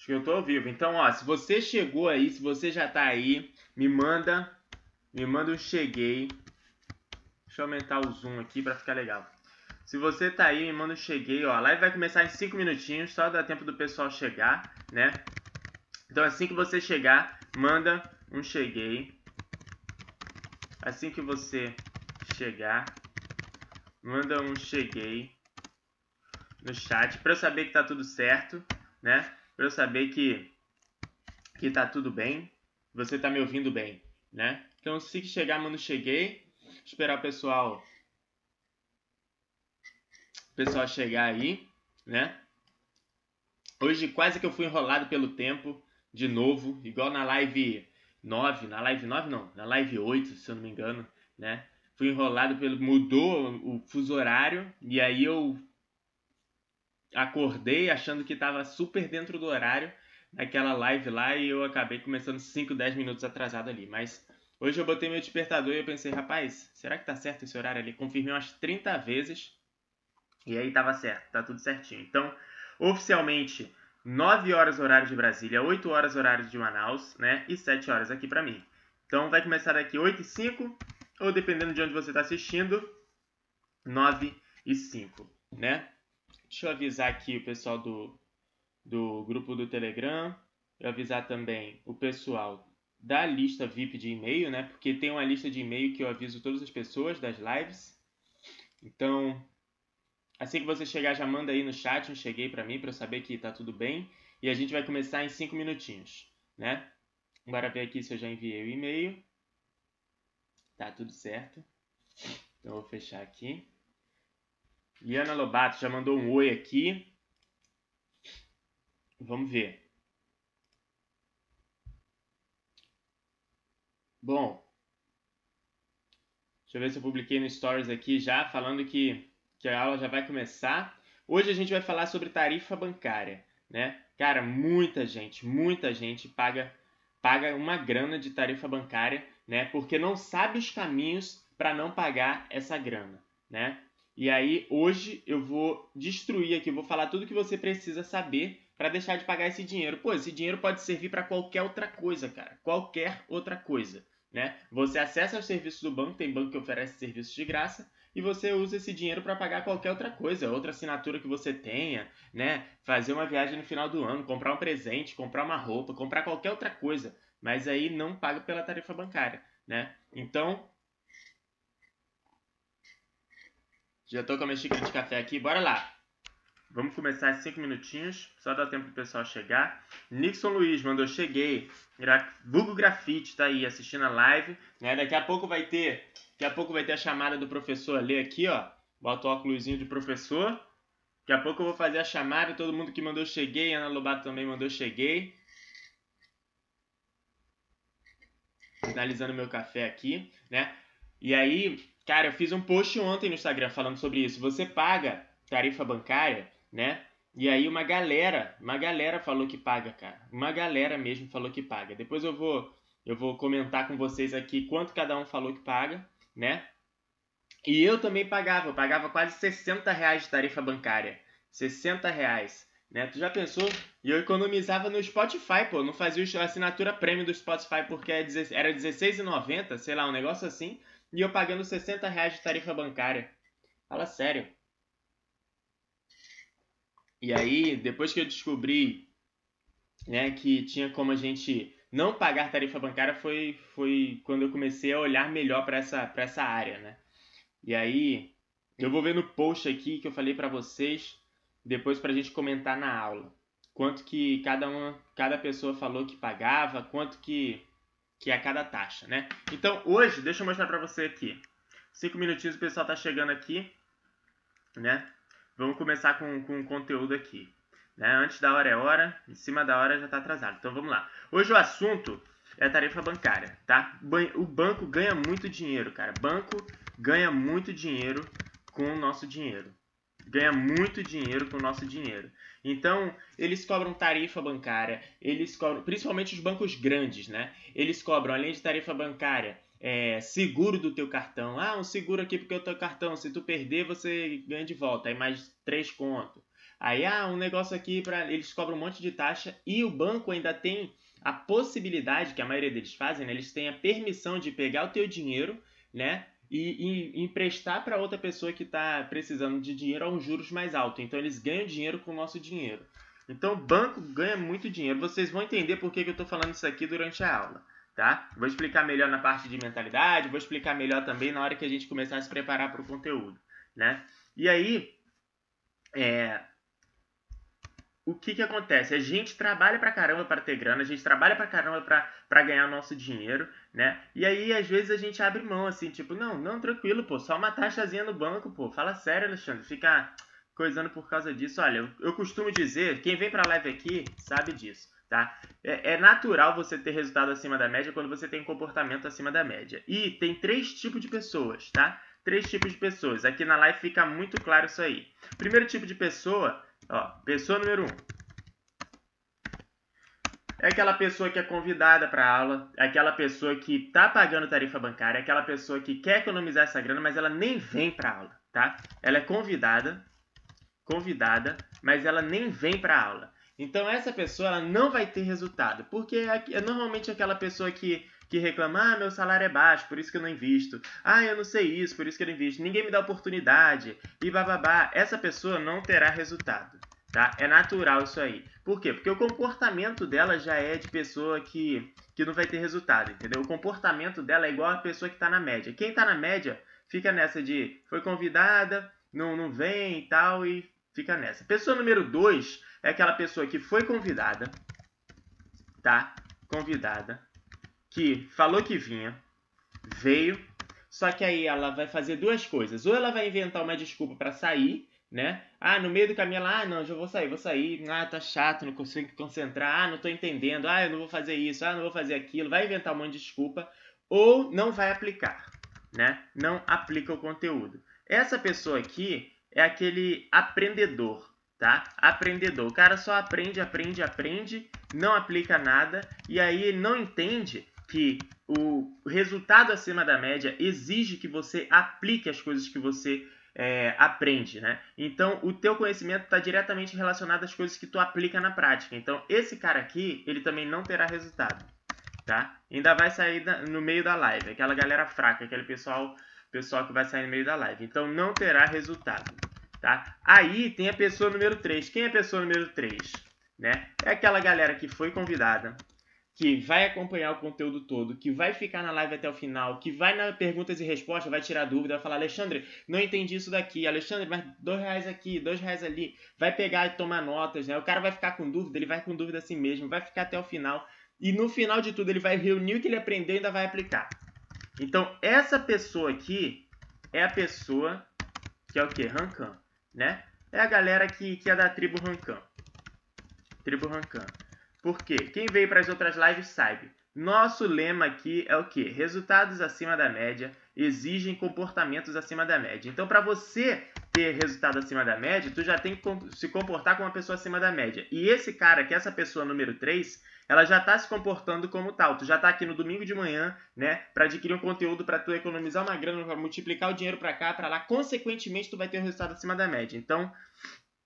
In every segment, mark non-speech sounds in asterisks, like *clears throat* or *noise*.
Acho que eu tô ao vivo. Então, ó, se você chegou aí, se você já tá aí, me manda, me manda um cheguei. Deixa eu aumentar o zoom aqui para ficar legal. Se você tá aí, me manda um cheguei, ó. A live vai começar em 5 minutinhos, só dá tempo do pessoal chegar, né? Então, assim que você chegar, manda um cheguei. Assim que você chegar, manda um cheguei no chat para eu saber que tá tudo certo, né? Para eu saber que que tá tudo bem, você tá me ouvindo bem, né? Então, se chegar, mano, cheguei. Esperar o pessoal o pessoal chegar aí, né? Hoje quase que eu fui enrolado pelo tempo de novo, igual na live 9, na live 9 não, na live 8, se eu não me engano, né? Fui enrolado pelo mudou o fuso horário e aí eu acordei achando que estava super dentro do horário naquela live lá e eu acabei começando 5, 10 minutos atrasado ali. Mas hoje eu botei meu despertador e eu pensei, rapaz, será que tá certo esse horário ali? Confirmei umas 30 vezes e aí tava certo, tá tudo certinho. Então, oficialmente, 9 horas horário de Brasília, 8 horas horário de Manaus, né? E 7 horas aqui para mim. Então vai começar daqui 8 e 5, ou dependendo de onde você está assistindo, 9 e 5, né? Deixa eu avisar aqui o pessoal do, do grupo do Telegram. Eu avisar também o pessoal da lista VIP de e-mail, né? Porque tem uma lista de e-mail que eu aviso todas as pessoas das lives. Então, assim que você chegar, já manda aí no chat um cheguei para mim para eu saber que tá tudo bem. E a gente vai começar em 5 minutinhos, né? Bora ver aqui se eu já enviei o e-mail. Tá tudo certo. Então, eu vou fechar aqui. Liana Lobato já mandou um oi aqui. Vamos ver. Bom, deixa eu ver se eu publiquei no Stories aqui já, falando que, que a aula já vai começar. Hoje a gente vai falar sobre tarifa bancária, né? Cara, muita gente, muita gente paga, paga uma grana de tarifa bancária, né? Porque não sabe os caminhos para não pagar essa grana, né? E aí, hoje eu vou destruir aqui, vou falar tudo que você precisa saber para deixar de pagar esse dinheiro. Pô, esse dinheiro pode servir para qualquer outra coisa, cara. Qualquer outra coisa, né? Você acessa os serviços do banco, tem banco que oferece serviços de graça, e você usa esse dinheiro para pagar qualquer outra coisa, outra assinatura que você tenha, né? Fazer uma viagem no final do ano, comprar um presente, comprar uma roupa, comprar qualquer outra coisa, mas aí não paga pela tarifa bancária, né? Então, Já tô com a minha xícara de café aqui, bora lá. Vamos começar em 5 minutinhos, só dá tempo pro pessoal chegar. Nixon Luiz mandou, cheguei. Gra Vulgo Grafite tá aí assistindo a live. Né? Daqui a pouco vai ter. Daqui a pouco vai ter a chamada do professor ali aqui, ó. Bota o óculos de professor. Daqui a pouco eu vou fazer a chamada. Todo mundo que mandou cheguei. Ana Lobato também mandou cheguei. Finalizando meu café aqui, né? E aí, Cara, eu fiz um post ontem no Instagram falando sobre isso. Você paga tarifa bancária, né? E aí uma galera, uma galera falou que paga, cara. Uma galera mesmo falou que paga. Depois eu vou eu vou comentar com vocês aqui quanto cada um falou que paga, né? E eu também pagava, eu pagava quase 60 reais de tarifa bancária. 60 reais. Né? Tu já pensou? E eu economizava no Spotify, pô. Não fazia a assinatura premium do Spotify porque é era R$16,90, sei lá, um negócio assim e eu pagando 60 reais de tarifa bancária. Fala sério. E aí, depois que eu descobri né, que tinha como a gente não pagar tarifa bancária, foi, foi quando eu comecei a olhar melhor para essa, essa área. Né? E aí, eu vou ver no post aqui que eu falei para vocês, depois para a gente comentar na aula. Quanto que cada, uma, cada pessoa falou que pagava, quanto que que é cada taxa, né? Então, hoje, deixa eu mostrar para você aqui. Cinco minutinhos, o pessoal tá chegando aqui, né? Vamos começar com, com o conteúdo aqui. Né? Antes da hora é hora, em cima da hora já está atrasado. Então, vamos lá. Hoje o assunto é a tarifa bancária, tá? O banco ganha muito dinheiro, cara. Banco ganha muito dinheiro com o nosso dinheiro. Ganha muito dinheiro com o nosso dinheiro. Então, eles cobram tarifa bancária, eles cobram, principalmente os bancos grandes, né? Eles cobram, além de tarifa bancária, é, seguro do teu cartão. Ah, um seguro aqui porque o teu cartão, se tu perder, você ganha de volta, aí mais três conto. Aí, ah, um negócio aqui para eles cobram um monte de taxa e o banco ainda tem a possibilidade que a maioria deles fazem, né? Eles têm a permissão de pegar o teu dinheiro, né? E, e emprestar para outra pessoa que está precisando de dinheiro a um juros mais alto. Então eles ganham dinheiro com o nosso dinheiro. Então o banco ganha muito dinheiro. Vocês vão entender por que, que eu estou falando isso aqui durante a aula. Tá? Vou explicar melhor na parte de mentalidade, vou explicar melhor também na hora que a gente começar a se preparar para o conteúdo. Né? E aí, é, o que, que acontece? A gente trabalha pra caramba para ter grana, a gente trabalha pra caramba para ganhar o nosso dinheiro, né? E aí, às vezes, a gente abre mão, assim, tipo, não, não, tranquilo, pô, só uma taxazinha no banco, pô. Fala sério, Alexandre, fica coisando por causa disso. Olha, eu, eu costumo dizer, quem vem pra live aqui sabe disso, tá? É, é natural você ter resultado acima da média quando você tem comportamento acima da média. E tem três tipos de pessoas, tá? Três tipos de pessoas. Aqui na live fica muito claro isso aí. Primeiro tipo de pessoa Ó, pessoa número 1. Um. É aquela pessoa que é convidada para aula, é aquela pessoa que está pagando tarifa bancária, é aquela pessoa que quer economizar essa grana, mas ela nem vem para aula, tá? Ela é convidada, convidada, mas ela nem vem para aula. Então essa pessoa ela não vai ter resultado, porque é, é normalmente aquela pessoa que que reclama, ah, meu salário é baixo, por isso que eu não invisto. Ah, eu não sei isso, por isso que eu não invisto. Ninguém me dá oportunidade. E bababá. Essa pessoa não terá resultado. Tá? É natural isso aí. Por quê? Porque o comportamento dela já é de pessoa que, que não vai ter resultado, entendeu? O comportamento dela é igual a pessoa que está na média. Quem está na média fica nessa de foi convidada, não, não vem e tal, e fica nessa. Pessoa número 2 é aquela pessoa que foi convidada, tá? Convidada, que falou que vinha, veio, só que aí ela vai fazer duas coisas. Ou ela vai inventar uma desculpa para sair, né? Ah, no meio do caminho ela, ah, não, já vou sair, vou sair, ah, tá chato, não consigo concentrar, ah, não tô entendendo, ah, eu não vou fazer isso, ah, não vou fazer aquilo, vai inventar um monte de desculpa, ou não vai aplicar, né? Não aplica o conteúdo. Essa pessoa aqui é aquele aprendedor, tá? Aprendedor. O cara só aprende, aprende, aprende, não aplica nada e aí não entende que o resultado acima da média exige que você aplique as coisas que você é, aprende, né? Então, o teu conhecimento está diretamente relacionado às coisas que tu aplica na prática. Então, esse cara aqui, ele também não terá resultado, tá? Ainda vai sair da, no meio da live, aquela galera fraca, aquele pessoal, pessoal que vai sair no meio da live. Então, não terá resultado, tá? Aí tem a pessoa número 3. Quem é a pessoa número 3? Né? É aquela galera que foi convidada, que vai acompanhar o conteúdo todo, que vai ficar na live até o final, que vai na perguntas e respostas, vai tirar dúvida, vai falar, Alexandre, não entendi isso daqui, Alexandre, mas dois reais aqui, dois reais ali, vai pegar e tomar notas, né? O cara vai ficar com dúvida, ele vai com dúvida assim mesmo, vai ficar até o final, e no final de tudo ele vai reunir o que ele aprendeu e ainda vai aplicar. Então, essa pessoa aqui é a pessoa que é o que? Rancan, né? É a galera que, que é da tribo Rancan. Tribo Rancan. Por quê? Quem veio para as outras lives sabe. Nosso lema aqui é o que? Resultados acima da média exigem comportamentos acima da média. Então, para você ter resultado acima da média, tu já tem que se comportar como uma pessoa acima da média. E esse cara, que é essa pessoa número 3, ela já está se comportando como tal. Tu já está aqui no domingo de manhã, né, para adquirir um conteúdo para tu economizar uma grana, para multiplicar o dinheiro para cá, para lá. Consequentemente, tu vai ter um resultado acima da média. Então,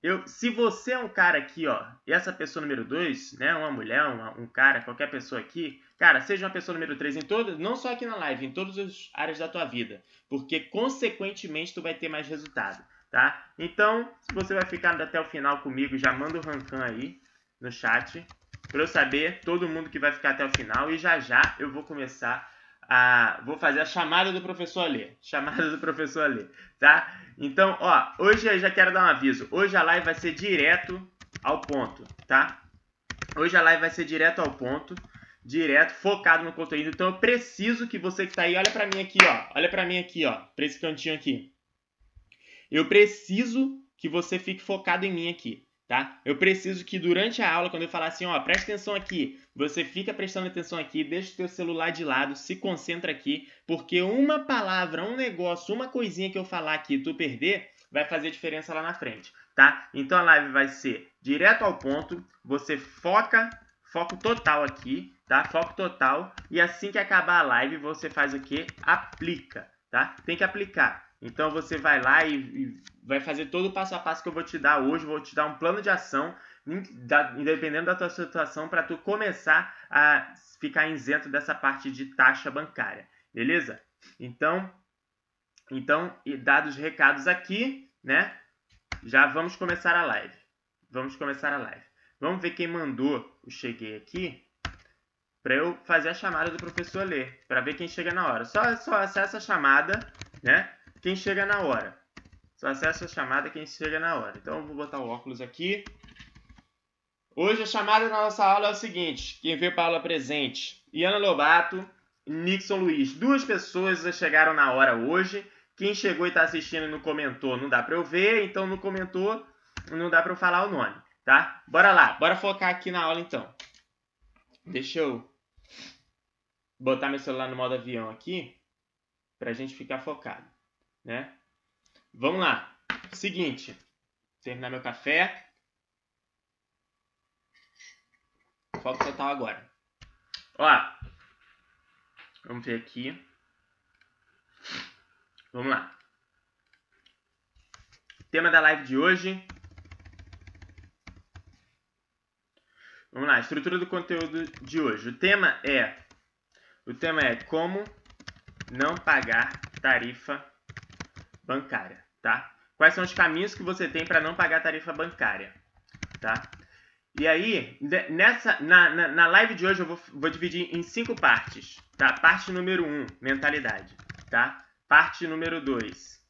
eu, se você é um cara aqui, ó, e essa pessoa número 2, né, uma mulher, uma, um cara, qualquer pessoa aqui, cara, seja uma pessoa número 3 em todas, não só aqui na live, em todas as áreas da tua vida, porque consequentemente tu vai ter mais resultado, tá? Então, se você vai ficar até o final comigo, já manda o rancan aí no chat, para eu saber todo mundo que vai ficar até o final e já já eu vou começar a vou fazer a chamada do professor Alê, chamada do professor Alê, tá? Então, ó, hoje eu já quero dar um aviso. Hoje a live vai ser direto ao ponto, tá? Hoje a live vai ser direto ao ponto, direto, focado no conteúdo. Então eu preciso que você que tá aí, olha para mim aqui, ó. Olha para mim aqui, ó, para esse cantinho aqui. Eu preciso que você fique focado em mim aqui tá? Eu preciso que durante a aula, quando eu falar assim, ó, presta atenção aqui, você fica prestando atenção aqui, deixa o teu celular de lado, se concentra aqui, porque uma palavra, um negócio, uma coisinha que eu falar aqui, tu perder, vai fazer diferença lá na frente, tá? Então a live vai ser direto ao ponto, você foca, foco total aqui, tá? Foco total, e assim que acabar a live, você faz o que? Aplica, tá? Tem que aplicar. Então você vai lá e, e, vai fazer todo o passo a passo que eu vou te dar hoje, vou te dar um plano de ação, independendo da tua situação, para tu começar a ficar isento dessa parte de taxa bancária, beleza? Então, então, dados os recados aqui, né? Já vamos começar a live. Vamos começar a live. Vamos ver quem mandou o cheguei aqui para eu fazer a chamada do professor ler, para ver quem chega na hora. Só, só acessa a chamada, né? Quem chega na hora. Só acessa a chamada quem chega na hora. Então eu vou botar o óculos aqui. Hoje a chamada da nossa aula é o seguinte: quem veio para a aula presente, Iana Lobato, Nixon Luiz. Duas pessoas chegaram na hora hoje. Quem chegou e está assistindo e não comentou, não dá para eu ver, então não comentou, não dá para eu falar o nome, tá? Bora lá, bora focar aqui na aula então. Deixa eu botar meu celular no modo avião aqui para a gente ficar focado, né? Vamos lá. Seguinte, terminar meu café. Foco total agora. Ó, vamos ver aqui. Vamos lá. Tema da live de hoje. Vamos lá, estrutura do conteúdo de hoje. O tema é o tema é como não pagar tarifa bancária, tá? Quais são os caminhos que você tem para não pagar tarifa bancária, tá? E aí, nessa, na, na, na live de hoje eu vou, vou, dividir em cinco partes, tá? Parte número um, mentalidade, tá? Parte número dois.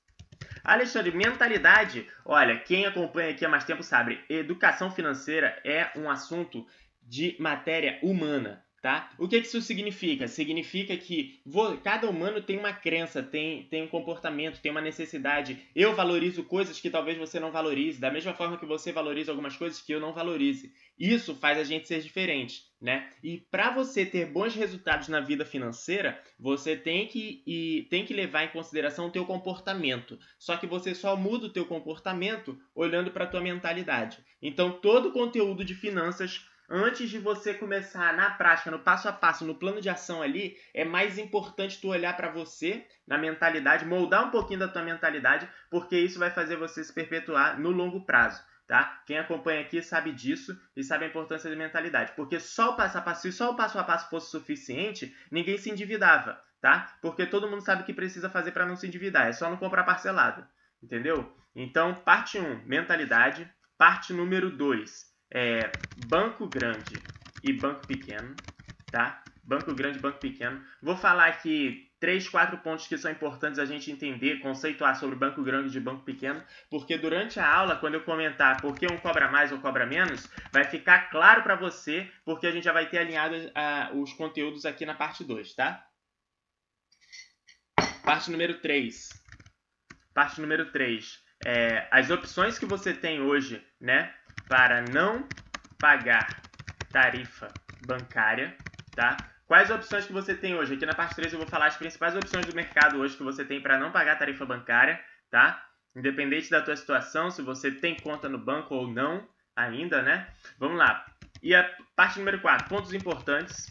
Alexandre, mentalidade. Olha, quem acompanha aqui há mais tempo sabe, educação financeira é um assunto de matéria humana, Tá? O que, isso significa? Significa que cada humano tem uma crença, tem, tem um comportamento, tem uma necessidade. Eu valorizo coisas que talvez você não valorize, da mesma forma que você valoriza algumas coisas que eu não valorize. Isso faz a gente ser diferente, né? E para você ter bons resultados na vida financeira, você tem que, e, tem que levar em consideração o teu comportamento. Só que você só muda o teu comportamento olhando para a tua mentalidade. Então, todo o conteúdo de finanças antes de você começar na prática, no passo a passo, no plano de ação ali, é mais importante tu olhar para você, na mentalidade, moldar um pouquinho da tua mentalidade, porque isso vai fazer você se perpetuar no longo prazo. Tá? Quem acompanha aqui sabe disso e sabe a importância da mentalidade, porque só o passo a passo, se só o passo a passo fosse suficiente, ninguém se endividava, tá? Porque todo mundo sabe o que precisa fazer para não se endividar, é só não comprar parcelado, entendeu? Então, parte 1, mentalidade, parte número 2, é, banco grande e banco pequeno, tá? Banco grande banco pequeno. Vou falar aqui três, quatro pontos que são importantes a gente entender, conceituar sobre banco grande e banco pequeno, porque durante a aula, quando eu comentar por que um cobra mais ou cobra menos, vai ficar claro para você, porque a gente já vai ter alinhado uh, os conteúdos aqui na parte 2, tá? Parte número 3. Parte número 3. É, as opções que você tem hoje, né? Para não pagar tarifa bancária, tá? Quais opções que você tem hoje? Aqui na parte 3 eu vou falar as principais opções do mercado hoje que você tem para não pagar tarifa bancária, tá? Independente da tua situação, se você tem conta no banco ou não ainda, né? Vamos lá. E a parte número 4, pontos importantes,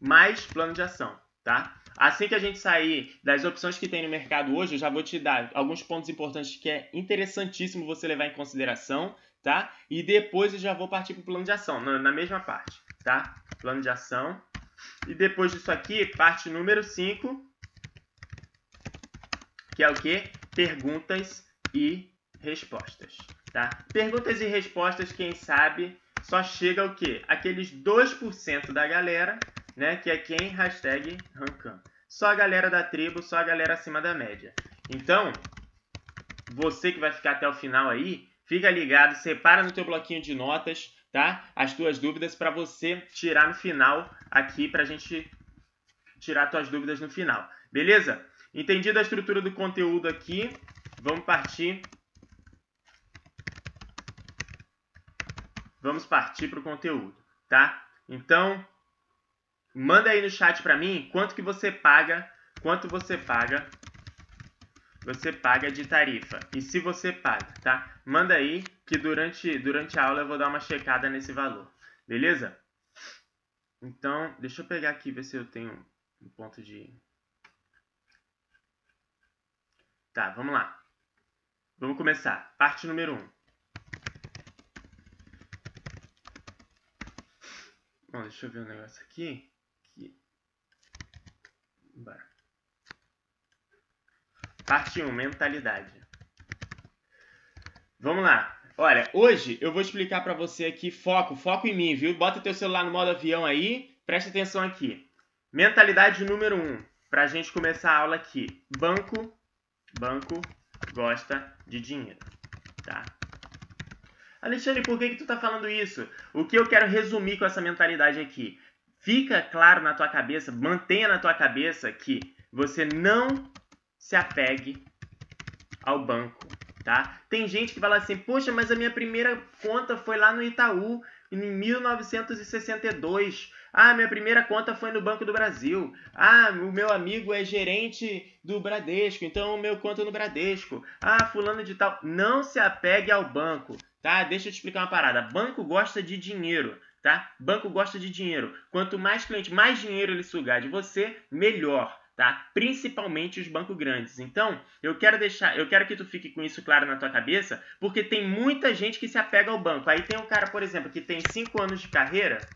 mais plano de ação, tá? Assim que a gente sair das opções que tem no mercado hoje, eu já vou te dar alguns pontos importantes que é interessantíssimo você levar em consideração, tá? E depois eu já vou partir para o plano de ação, na mesma parte, tá? Plano de ação. E depois disso aqui, parte número 5, que é o que? Perguntas e respostas, tá? Perguntas e respostas, quem sabe, só chega o quê? Aqueles 2% da galera né? Que é quem? Hashtag Rancan. Só a galera da tribo, só a galera acima da média. Então, você que vai ficar até o final aí, fica ligado, separa no teu bloquinho de notas, tá? As tuas dúvidas para você tirar no final aqui pra gente tirar tuas dúvidas no final. Beleza? Entendido a estrutura do conteúdo aqui, vamos partir Vamos partir para o conteúdo, tá? Então, Manda aí no chat para mim quanto que você paga, quanto você paga, você paga de tarifa. E se você paga, tá? Manda aí que durante, durante a aula eu vou dar uma checada nesse valor. Beleza? Então, deixa eu pegar aqui ver se eu tenho um ponto de Tá, vamos lá. Vamos começar. Parte número 1. Um. Bom, deixa eu ver um negócio aqui. Bora. Parte 1, mentalidade. Vamos lá. Olha, hoje eu vou explicar para você aqui foco, foco em mim, viu? Bota teu celular no modo avião aí, presta atenção aqui. Mentalidade número 1, para a gente começar a aula aqui. Banco, banco gosta de dinheiro, tá? Alexandre, por que, que tu tá falando isso? O que eu quero resumir com essa mentalidade aqui? Fica claro na tua cabeça, mantenha na tua cabeça que você não se apegue ao banco, tá? Tem gente que fala assim, poxa, mas a minha primeira conta foi lá no Itaú em 1962. Ah, minha primeira conta foi no Banco do Brasil. Ah, o meu amigo é gerente do Bradesco, então o meu conta é no Bradesco. Ah, fulano de tal. Não se apegue ao banco, tá? Deixa eu te explicar uma parada. Banco gosta de dinheiro, tá? Banco gosta de dinheiro. Quanto mais cliente, mais dinheiro ele sugar de você, melhor tá? Principalmente os bancos grandes. Então, eu quero deixar, eu quero que tu fique com isso claro na tua cabeça, porque tem muita gente que se apega ao banco. Aí tem um cara, por exemplo, que tem 5 anos de carreira,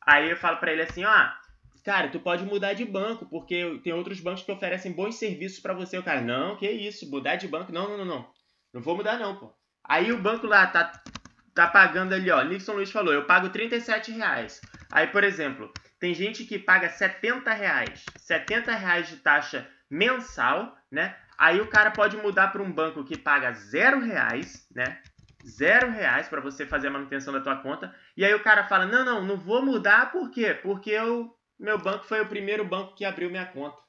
aí eu falo para ele assim, ó, cara, tu pode mudar de banco, porque tem outros bancos que oferecem bons serviços para você. O cara, não, que isso, mudar de banco? Não, não, não, não. Não vou mudar não, pô. Aí o banco lá tá tá pagando ali, ó, Nixon Luiz falou, eu pago 37 reais. Aí, por exemplo, tem gente que paga 70 reais, 70 reais de taxa mensal, né? Aí o cara pode mudar para um banco que paga zero reais, né? Zero reais para você fazer a manutenção da tua conta. E aí o cara fala, não, não, não vou mudar, por quê? Porque eu, meu banco foi o primeiro banco que abriu minha conta.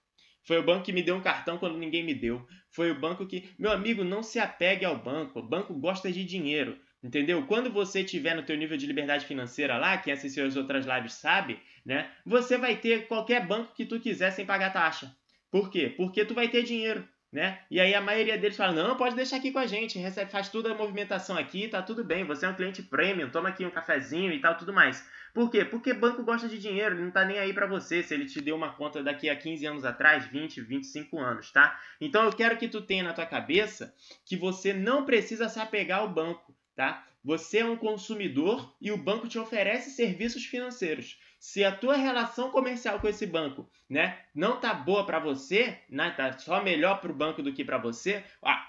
Foi o banco que me deu um cartão quando ninguém me deu. Foi o banco que... Meu amigo, não se apegue ao banco. O banco gosta de dinheiro. Entendeu? Quando você tiver no teu nível de liberdade financeira lá, quem assistiu as outras lives sabe, né? Você vai ter qualquer banco que tu quiser sem pagar taxa. Por quê? Porque tu vai ter dinheiro, né? E aí a maioria deles fala: "Não, pode deixar aqui com a gente, recebe, faz toda a movimentação aqui, tá tudo bem, você é um cliente premium, toma aqui um cafezinho e tal, tudo mais". Por quê? Porque banco gosta de dinheiro, ele não tá nem aí para você se ele te deu uma conta daqui a 15 anos atrás, 20, 25 anos, tá? Então eu quero que tu tenha na tua cabeça que você não precisa se apegar ao banco tá? Você é um consumidor e o banco te oferece serviços financeiros. Se a tua relação comercial com esse banco, né, não tá boa para você, né, tá só melhor para o banco do que para você,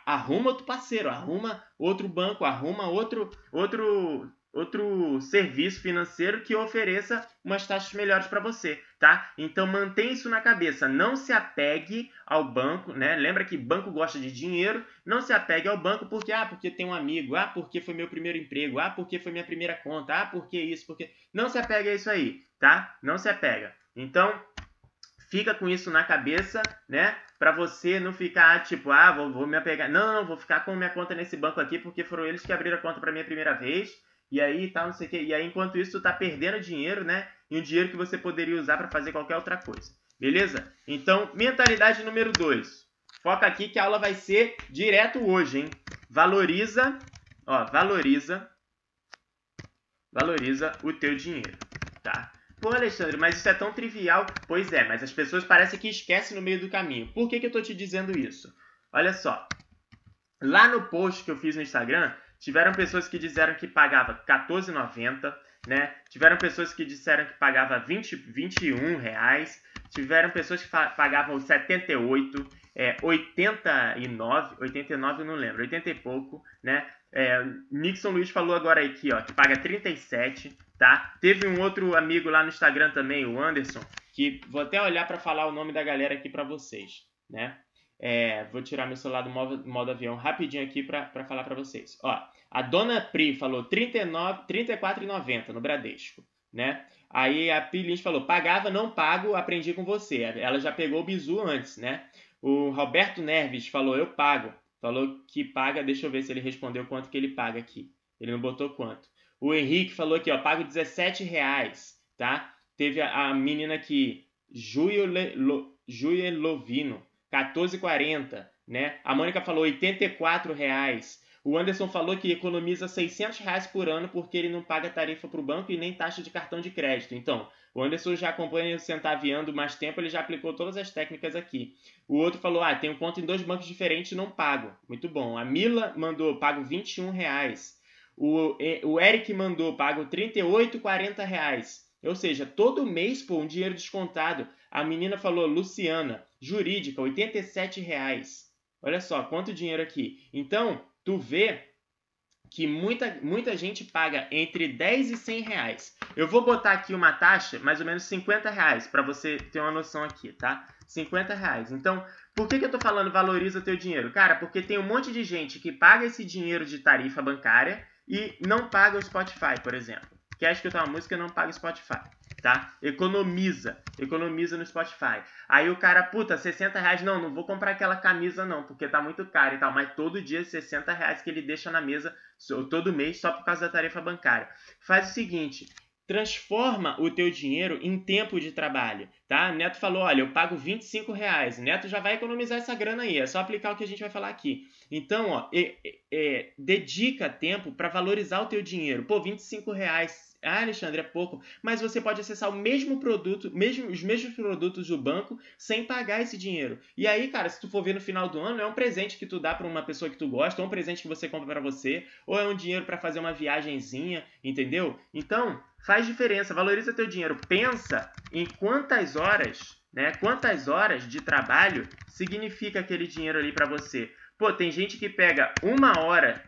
arruma outro parceiro, arruma outro banco, arruma outro outro outro serviço financeiro que ofereça umas taxas melhores para você, tá? Então mantém isso na cabeça, não se apegue ao banco, né? Lembra que banco gosta de dinheiro, não se apegue ao banco porque ah, porque tem um amigo, ah, porque foi meu primeiro emprego, ah, porque foi minha primeira conta, ah, porque isso, porque não se apega a isso aí, tá? Não se apega. Então, fica com isso na cabeça, né? Para você não ficar tipo, ah, vou, vou me apegar. Não, não, vou ficar com minha conta nesse banco aqui porque foram eles que abriram a conta para mim a primeira vez e aí tal, não sei o quê. E aí, enquanto isso, tu tá perdendo dinheiro, né? E um dinheiro que você poderia usar para fazer qualquer outra coisa. Beleza? Então, mentalidade número 2. Foca aqui que a aula vai ser direto hoje, hein? Valoriza, ó, valoriza, valoriza o teu dinheiro, tá? Pô, Alexandre, mas isso é tão trivial. Pois é, mas as pessoas parecem que esquecem no meio do caminho. Por que, que eu tô te dizendo isso? Olha só. Lá no post que eu fiz no Instagram, Tiveram pessoas que disseram que pagava R$14,90, né? Tiveram pessoas que disseram que pagava 20, 21 reais. Tiveram pessoas que pagavam 78, é, 89, 89 não lembro, 80 e pouco, né? É, Nixon Luiz falou agora aqui, ó, que paga 37, tá? Teve um outro amigo lá no Instagram também, o Anderson, que vou até olhar para falar o nome da galera aqui para vocês, né? É, vou tirar meu celular do modo, modo avião rapidinho aqui para falar para vocês. Ó, a dona Pri falou R$ 34,90 no Bradesco, né? Aí a Pri Lins falou, pagava, não pago, aprendi com você. Ela já pegou o bizu antes, né? O Roberto Nerves falou, eu pago. Falou que paga, deixa eu ver se ele respondeu quanto que ele paga aqui. Ele não botou quanto. O Henrique falou aqui, ó, pago 17 reais, tá? Teve a, a menina aqui, Julia Lovino, 14,40, né? A Mônica falou 84 reais. O Anderson falou que economiza 600 reais por ano porque ele não paga tarifa para o banco e nem taxa de cartão de crédito. Então, o Anderson já acompanha o Centaviando mais tempo, ele já aplicou todas as técnicas aqui. O outro falou, ah, tenho conta em dois bancos diferentes e não pago. Muito bom. A Mila mandou, pago 21 reais. O, o Eric mandou, pago 38, 40 reais. Ou seja, todo mês, pô, um dinheiro descontado. A menina falou, Luciana, jurídica, 87 reais. Olha só, quanto dinheiro aqui. Então, tu vê que muita, muita gente paga entre 10 e 100 reais. Eu vou botar aqui uma taxa, mais ou menos 50 reais, para você ter uma noção aqui, tá? 50 reais. Então, por que, que eu tô falando valoriza o teu dinheiro? Cara, porque tem um monte de gente que paga esse dinheiro de tarifa bancária e não paga o Spotify, por exemplo. Quer escutar uma música não paga o Spotify tá? Economiza, economiza no Spotify. Aí o cara, puta, 60 reais, não, não vou comprar aquela camisa não, porque tá muito caro e tal, mas todo dia 60 reais que ele deixa na mesa todo mês só por causa da tarifa bancária. Faz o seguinte, transforma o teu dinheiro em tempo de trabalho, tá? Neto falou, olha, eu pago 25 reais. Neto já vai economizar essa grana aí, é só aplicar o que a gente vai falar aqui. Então, ó, é, é, dedica tempo para valorizar o teu dinheiro. Pô, 25 reais ah, Alexandre, é pouco. Mas você pode acessar o mesmo produto, mesmo, os mesmos produtos do banco sem pagar esse dinheiro. E aí, cara, se tu for ver no final do ano, é um presente que tu dá para uma pessoa que tu gosta, ou um presente que você compra para você, ou é um dinheiro para fazer uma viagenzinha, entendeu? Então, faz diferença, valoriza teu dinheiro. Pensa em quantas horas, né? Quantas horas de trabalho significa aquele dinheiro ali para você. Pô, tem gente que pega uma hora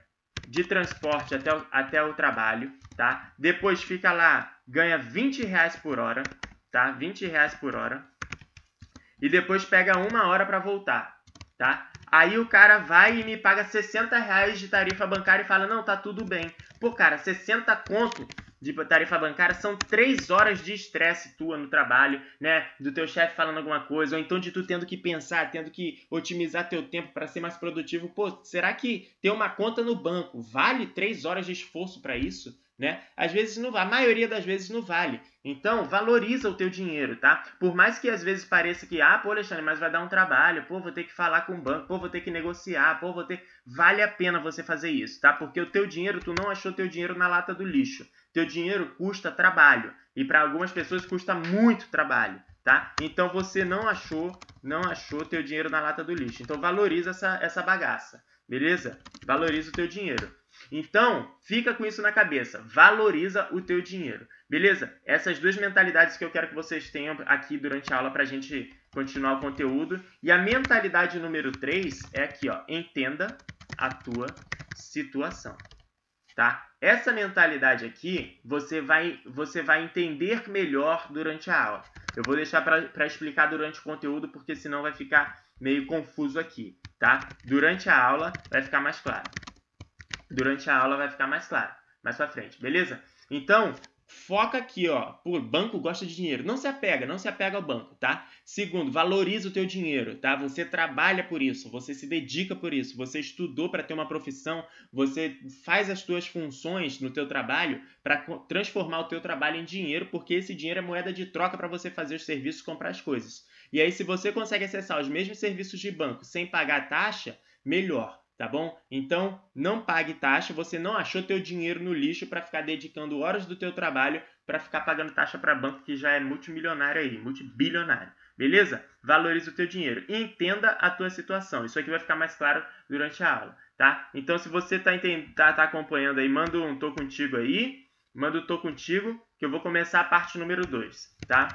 de transporte até o, até o trabalho, tá? Depois fica lá, ganha 20 reais por hora, tá? 20 reais por hora. E depois pega uma hora para voltar, tá? Aí o cara vai e me paga 60 reais de tarifa bancária e fala, não, tá tudo bem. Pô, cara, 60 conto de tarifa bancária são três horas de estresse tua no trabalho, né? Do teu chefe falando alguma coisa, ou então de tu tendo que pensar, tendo que otimizar teu tempo para ser mais produtivo. Pô, será que ter uma conta no banco vale três horas de esforço para isso? Né? Às vezes não a maioria das vezes não vale. Então, valoriza o teu dinheiro, tá? Por mais que às vezes pareça que, ah, pô, Alexandre, mas vai dar um trabalho, pô, vou ter que falar com o banco, pô, vou ter que negociar, pô, vou ter... Vale a pena você fazer isso, tá? Porque o teu dinheiro, tu não achou teu dinheiro na lata do lixo. Teu dinheiro custa trabalho. E para algumas pessoas custa muito trabalho, tá? Então, você não achou, não achou teu dinheiro na lata do lixo. Então, valoriza essa, essa bagaça, beleza? Valoriza o teu dinheiro. Então, fica com isso na cabeça. Valoriza o teu dinheiro. Beleza? Essas duas mentalidades que eu quero que vocês tenham aqui durante a aula para a gente continuar o conteúdo. E a mentalidade número 3 é aqui, ó. Entenda a tua situação. Tá? Essa mentalidade aqui, você vai, você vai entender melhor durante a aula. Eu vou deixar para explicar durante o conteúdo, porque senão vai ficar meio confuso aqui, tá? Durante a aula vai ficar mais claro durante a aula vai ficar mais claro, mais pra frente, beleza? Então, foca aqui, ó. O banco gosta de dinheiro. Não se apega, não se apega ao banco, tá? Segundo, valoriza o teu dinheiro, tá? Você trabalha por isso, você se dedica por isso, você estudou para ter uma profissão, você faz as tuas funções no teu trabalho para transformar o teu trabalho em dinheiro, porque esse dinheiro é moeda de troca para você fazer os serviços, comprar as coisas. E aí, se você consegue acessar os mesmos serviços de banco sem pagar taxa, melhor tá bom? Então, não pague taxa, você não achou teu dinheiro no lixo para ficar dedicando horas do teu trabalho para ficar pagando taxa para banco que já é multimilionário aí, multibilionário. Beleza? Valorize o teu dinheiro e entenda a tua situação. Isso aqui vai ficar mais claro durante a aula, tá? Então, se você tá, tá, tá acompanhando aí, manda um tô contigo aí, manda um tô contigo, que eu vou começar a parte número 2, tá?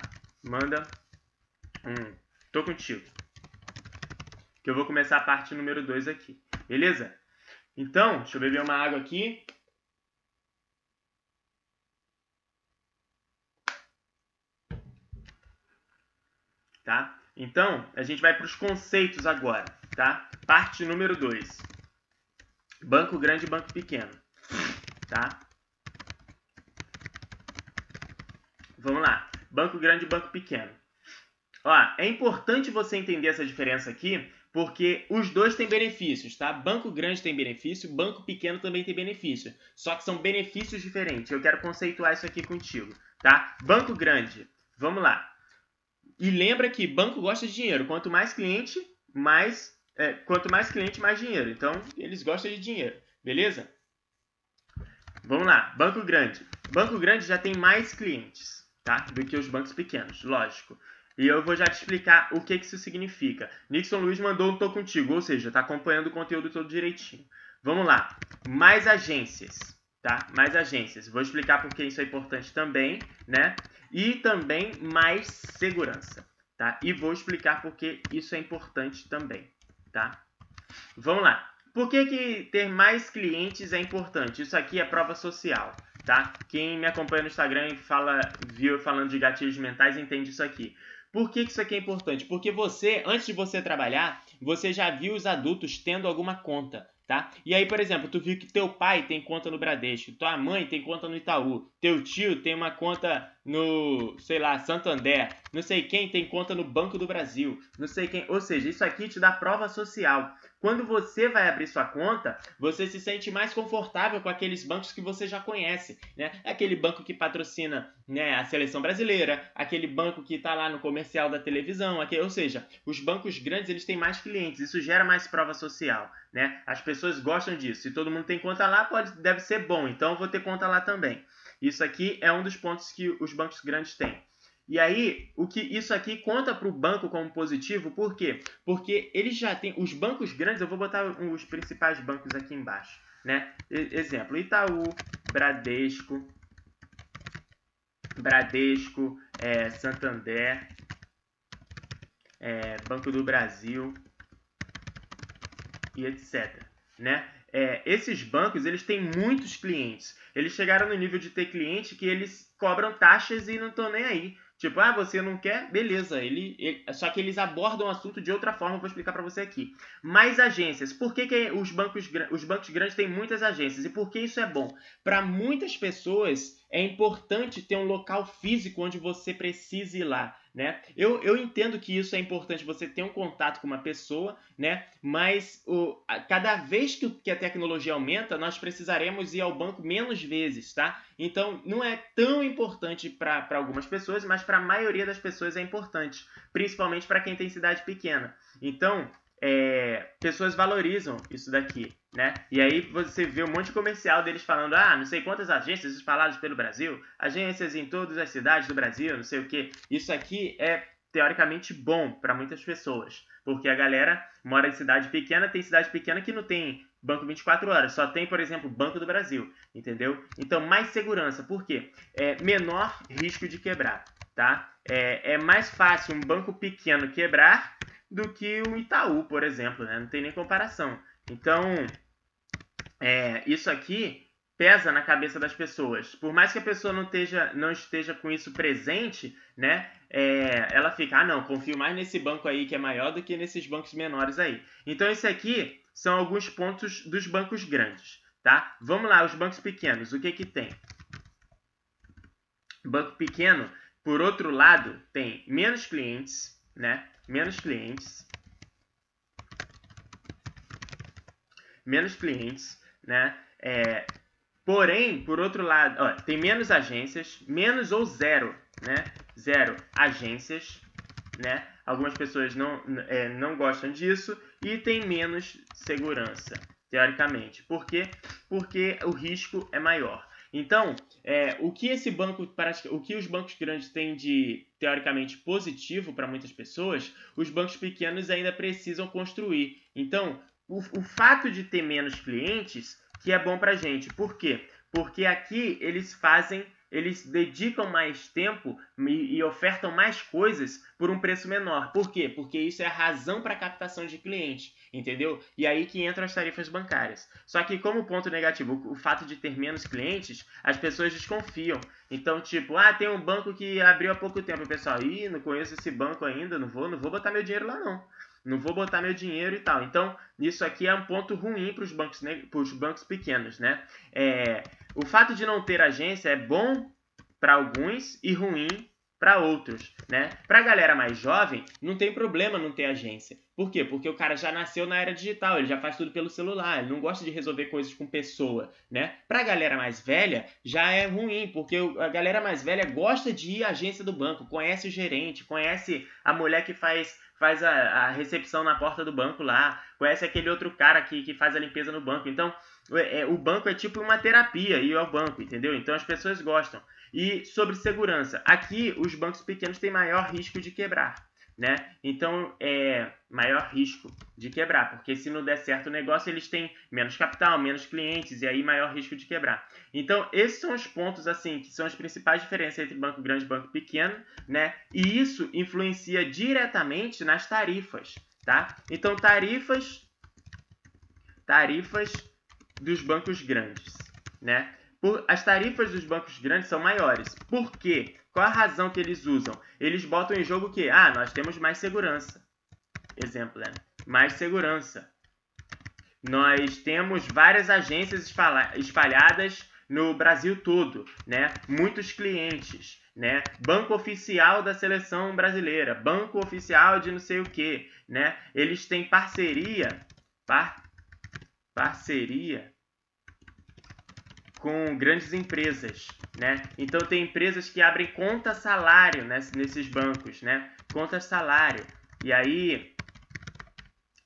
Manda um tô contigo. Que eu vou começar a parte número 2 aqui. Beleza? Então, deixa eu beber uma água aqui. Tá? Então, a gente vai para os conceitos agora, tá? Parte número 2. Banco grande e banco pequeno, tá? Vamos lá. Banco grande e banco pequeno. Ó, é importante você entender essa diferença aqui, porque os dois têm benefícios, tá? Banco grande tem benefício, banco pequeno também tem benefício. Só que são benefícios diferentes. Eu quero conceituar isso aqui contigo, tá? Banco grande, vamos lá. E lembra que banco gosta de dinheiro. Quanto mais cliente, mais é, quanto mais cliente, mais dinheiro. Então, eles gostam de dinheiro. beleza? Vamos lá, banco grande. Banco grande já tem mais clientes, tá? Do que os bancos pequenos, lógico. E eu vou já te explicar o que, que isso significa. Nixon Luiz mandou um tô contigo, ou seja, tá acompanhando o conteúdo todo direitinho. Vamos lá. Mais agências, tá? Mais agências. Vou explicar por que isso é importante também, né? E também mais segurança, tá? E vou explicar por que isso é importante também, tá? Vamos lá. Por que, que ter mais clientes é importante? Isso aqui é prova social, tá? Quem me acompanha no Instagram e fala, viu falando de gatilhos mentais entende isso aqui. Por que, isso aqui é importante? Porque você, antes de você trabalhar, você já viu os adultos tendo alguma conta tá? E aí, por exemplo, tu viu que teu pai tem conta no Bradesco, tua mãe tem conta no Itaú, teu tio tem uma conta no, sei lá, Santander, não sei quem tem conta no Banco do Brasil, não sei quem, ou seja, isso aqui te dá prova social. Quando você vai abrir sua conta, você se sente mais confortável com aqueles bancos que você já conhece, né? Aquele banco que patrocina né, a seleção brasileira, aquele banco que está lá no comercial da televisão, aquele, ou seja, os bancos grandes eles têm mais clientes, isso gera mais prova social, né? As pessoas gostam disso. Se todo mundo tem conta lá, pode, deve ser bom, então vou ter conta lá também. Isso aqui é um dos pontos que os bancos grandes têm. E aí, o que isso aqui conta para o banco como positivo, por quê? Porque eles já têm os bancos grandes, eu vou botar os principais bancos aqui embaixo, né? Exemplo, Itaú, Bradesco, Bradesco, é, Santander, é, Banco do Brasil e etc, né? É, esses bancos eles têm muitos clientes. Eles chegaram no nível de ter cliente que eles cobram taxas e não estão nem aí. Tipo, ah, você não quer? Beleza. Ele, ele, só que eles abordam o assunto de outra forma, vou explicar para você aqui. Mais agências. Por que, que os, bancos, os bancos grandes têm muitas agências? E por que isso é bom? Para muitas pessoas é importante ter um local físico onde você precise ir lá. Né? Eu, eu entendo que isso é importante, você ter um contato com uma pessoa, né? mas o, a, cada vez que, que a tecnologia aumenta, nós precisaremos ir ao banco menos vezes. Tá? Então, não é tão importante para algumas pessoas, mas para a maioria das pessoas é importante, principalmente para quem tem cidade pequena. Então, é, pessoas valorizam isso daqui, né? E aí você vê um monte de comercial deles falando, ah, não sei quantas agências espalhadas pelo Brasil, agências em todas as cidades do Brasil, não sei o que. Isso aqui é teoricamente bom para muitas pessoas, porque a galera mora em cidade pequena, tem cidade pequena que não tem banco 24 horas, só tem, por exemplo, Banco do Brasil, entendeu? Então, mais segurança, por quê? É menor risco de quebrar, tá? É, é mais fácil um banco pequeno quebrar do que o Itaú, por exemplo, né? Não tem nem comparação. Então, é, isso aqui pesa na cabeça das pessoas. Por mais que a pessoa não esteja, não esteja com isso presente, né? É, ela fica, ah, não, confio mais nesse banco aí que é maior do que nesses bancos menores aí. Então, esse aqui são alguns pontos dos bancos grandes, tá? Vamos lá, os bancos pequenos, o que que tem? Banco pequeno, por outro lado, tem menos clientes, né? Menos clientes, menos clientes, né? É, porém, por outro lado, ó, tem menos agências, menos ou zero, né? Zero agências, né? Algumas pessoas não, é, não gostam disso e tem menos segurança, teoricamente. Por quê? Porque o risco é maior. Então, é, o que esse banco, o que os bancos grandes têm de teoricamente positivo para muitas pessoas, os bancos pequenos ainda precisam construir. Então, o, o fato de ter menos clientes que é bom para gente. Por quê? Porque aqui eles fazem eles dedicam mais tempo e ofertam mais coisas por um preço menor. Por quê? Porque isso é a razão para a captação de cliente, entendeu? E aí que entram as tarifas bancárias. Só que como ponto negativo, o fato de ter menos clientes, as pessoas desconfiam. Então, tipo, ah, tem um banco que abriu há pouco tempo, pessoal, ih, não conheço esse banco ainda, não vou, não vou botar meu dinheiro lá não não vou botar meu dinheiro e tal. Então, isso aqui é um ponto ruim para os bancos, bancos pequenos, né? É, o fato de não ter agência é bom para alguns e ruim para outros, né? Para a galera mais jovem, não tem problema não ter agência. Por quê? Porque o cara já nasceu na era digital, ele já faz tudo pelo celular, ele não gosta de resolver coisas com pessoa, né? Para a galera mais velha, já é ruim, porque a galera mais velha gosta de ir à agência do banco, conhece o gerente, conhece a mulher que faz faz a, a recepção na porta do banco lá, conhece aquele outro cara que, que faz a limpeza no banco. Então, é, o banco é tipo uma terapia e é o banco, entendeu? Então as pessoas gostam. E sobre segurança, aqui os bancos pequenos têm maior risco de quebrar né? Então é maior risco de quebrar, porque se não der certo o negócio, eles têm menos capital, menos clientes e aí maior risco de quebrar. Então esses são os pontos assim que são as principais diferenças entre banco grande e banco pequeno, né? E isso influencia diretamente nas tarifas, tá? Então tarifas tarifas dos bancos grandes, né? Por, as tarifas dos bancos grandes são maiores. Por quê? Qual a razão que eles usam? Eles botam em jogo que, ah, nós temos mais segurança. Exemplo, né? Mais segurança. Nós temos várias agências espalhadas no Brasil todo, né? Muitos clientes, né? Banco oficial da seleção brasileira, banco oficial de não sei o que, né? Eles têm parceria, par, parceria com grandes empresas, né? Então tem empresas que abrem conta salário nesses bancos, né? Conta salário. E aí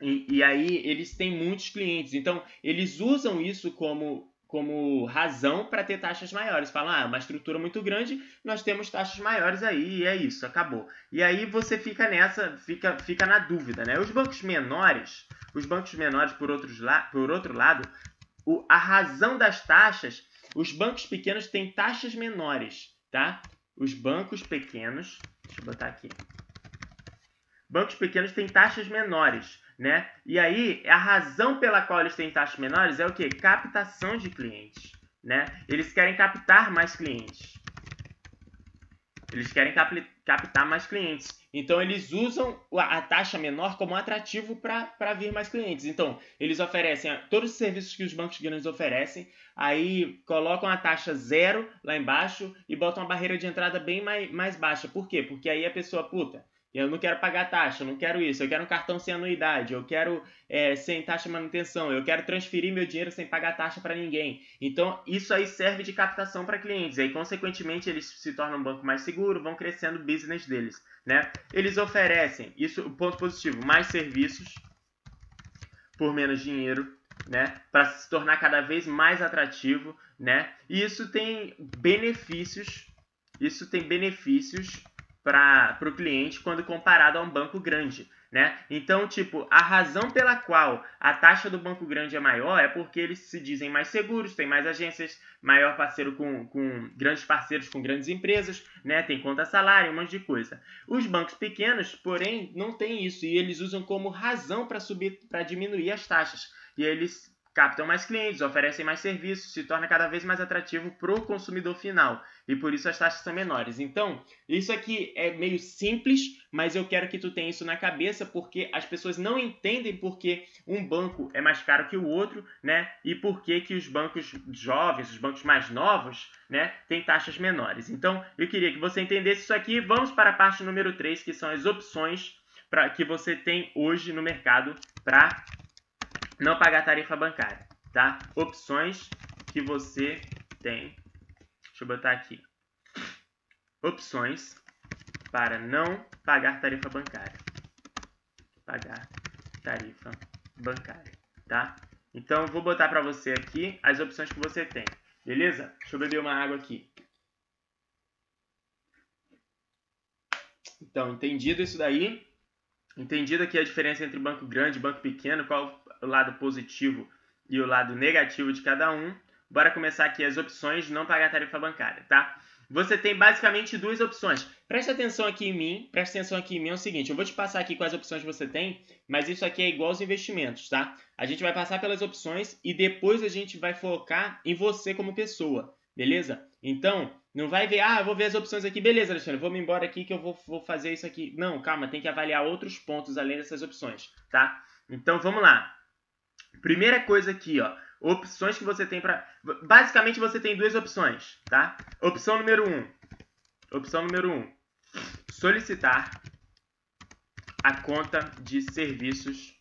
e, e, aí eles têm muitos clientes. Então eles usam isso como como razão para ter taxas maiores. Falam, ah, uma estrutura muito grande, nós temos taxas maiores aí, e é isso, acabou. E aí você fica nessa, fica, fica na dúvida, né? Os bancos menores, os bancos menores, por, outros la por outro lado, o, a razão das taxas, os bancos pequenos têm taxas menores, tá? Os bancos pequenos, deixa eu botar aqui. Bancos pequenos têm taxas menores, né? E aí, a razão pela qual eles têm taxas menores é o que? Captação de clientes, né? Eles querem captar mais clientes. Eles querem captar mais clientes. Então, eles usam a taxa menor como atrativo para vir mais clientes. Então, eles oferecem todos os serviços que os bancos grandes oferecem, aí colocam a taxa zero lá embaixo e botam uma barreira de entrada bem mais, mais baixa. Por quê? Porque aí a pessoa, puta, eu não quero pagar taxa, eu não quero isso, eu quero um cartão sem anuidade, eu quero é, sem taxa de manutenção, eu quero transferir meu dinheiro sem pagar taxa para ninguém. Então, isso aí serve de captação para clientes. E aí, consequentemente, eles se tornam um banco mais seguro, vão crescendo o business deles. Né? Eles oferecem, isso ponto positivo, mais serviços por menos dinheiro, né? Para se tornar cada vez mais atrativo, né? E isso tem benefícios, isso tem benefícios para o cliente quando comparado a um banco grande. Né? Então, tipo, a razão pela qual a taxa do banco grande é maior é porque eles se dizem mais seguros, tem mais agências, maior parceiro com, com grandes parceiros com grandes empresas, né? Tem conta salário, um monte de coisa. Os bancos pequenos, porém, não tem isso e eles usam como razão para subir, para diminuir as taxas. E eles captam mais clientes, oferecem mais serviços, se torna cada vez mais atrativo para o consumidor final e por isso as taxas são menores. Então, isso aqui é meio simples, mas eu quero que tu tenha isso na cabeça porque as pessoas não entendem porque um banco é mais caro que o outro, né? E por que que os bancos jovens, os bancos mais novos, né, têm taxas menores. Então, eu queria que você entendesse isso aqui. Vamos para a parte número 3, que são as opções para que você tem hoje no mercado para não pagar tarifa bancária, tá? Opções que você tem. Deixa eu botar aqui. Opções para não pagar tarifa bancária. Pagar tarifa bancária, tá? Então, vou botar para você aqui as opções que você tem. Beleza? Deixa eu beber uma água aqui. Então, entendido isso daí, entendido aqui a diferença entre banco grande e banco pequeno, qual o lado positivo e o lado negativo de cada um. Bora começar aqui as opções de não pagar tarifa bancária, tá? Você tem basicamente duas opções. Preste atenção aqui em mim, preste atenção aqui em mim é o seguinte, eu vou te passar aqui quais opções você tem, mas isso aqui é igual aos investimentos, tá? A gente vai passar pelas opções e depois a gente vai focar em você como pessoa, beleza? Então, não vai ver, ah, eu vou ver as opções aqui, beleza, Alexandre, vou me embora aqui que eu vou, vou fazer isso aqui. Não, calma, tem que avaliar outros pontos além dessas opções, tá? Então, vamos lá. Primeira coisa aqui, ó, opções que você tem para, basicamente você tem duas opções, tá? Opção número um, opção número um, solicitar a conta de serviços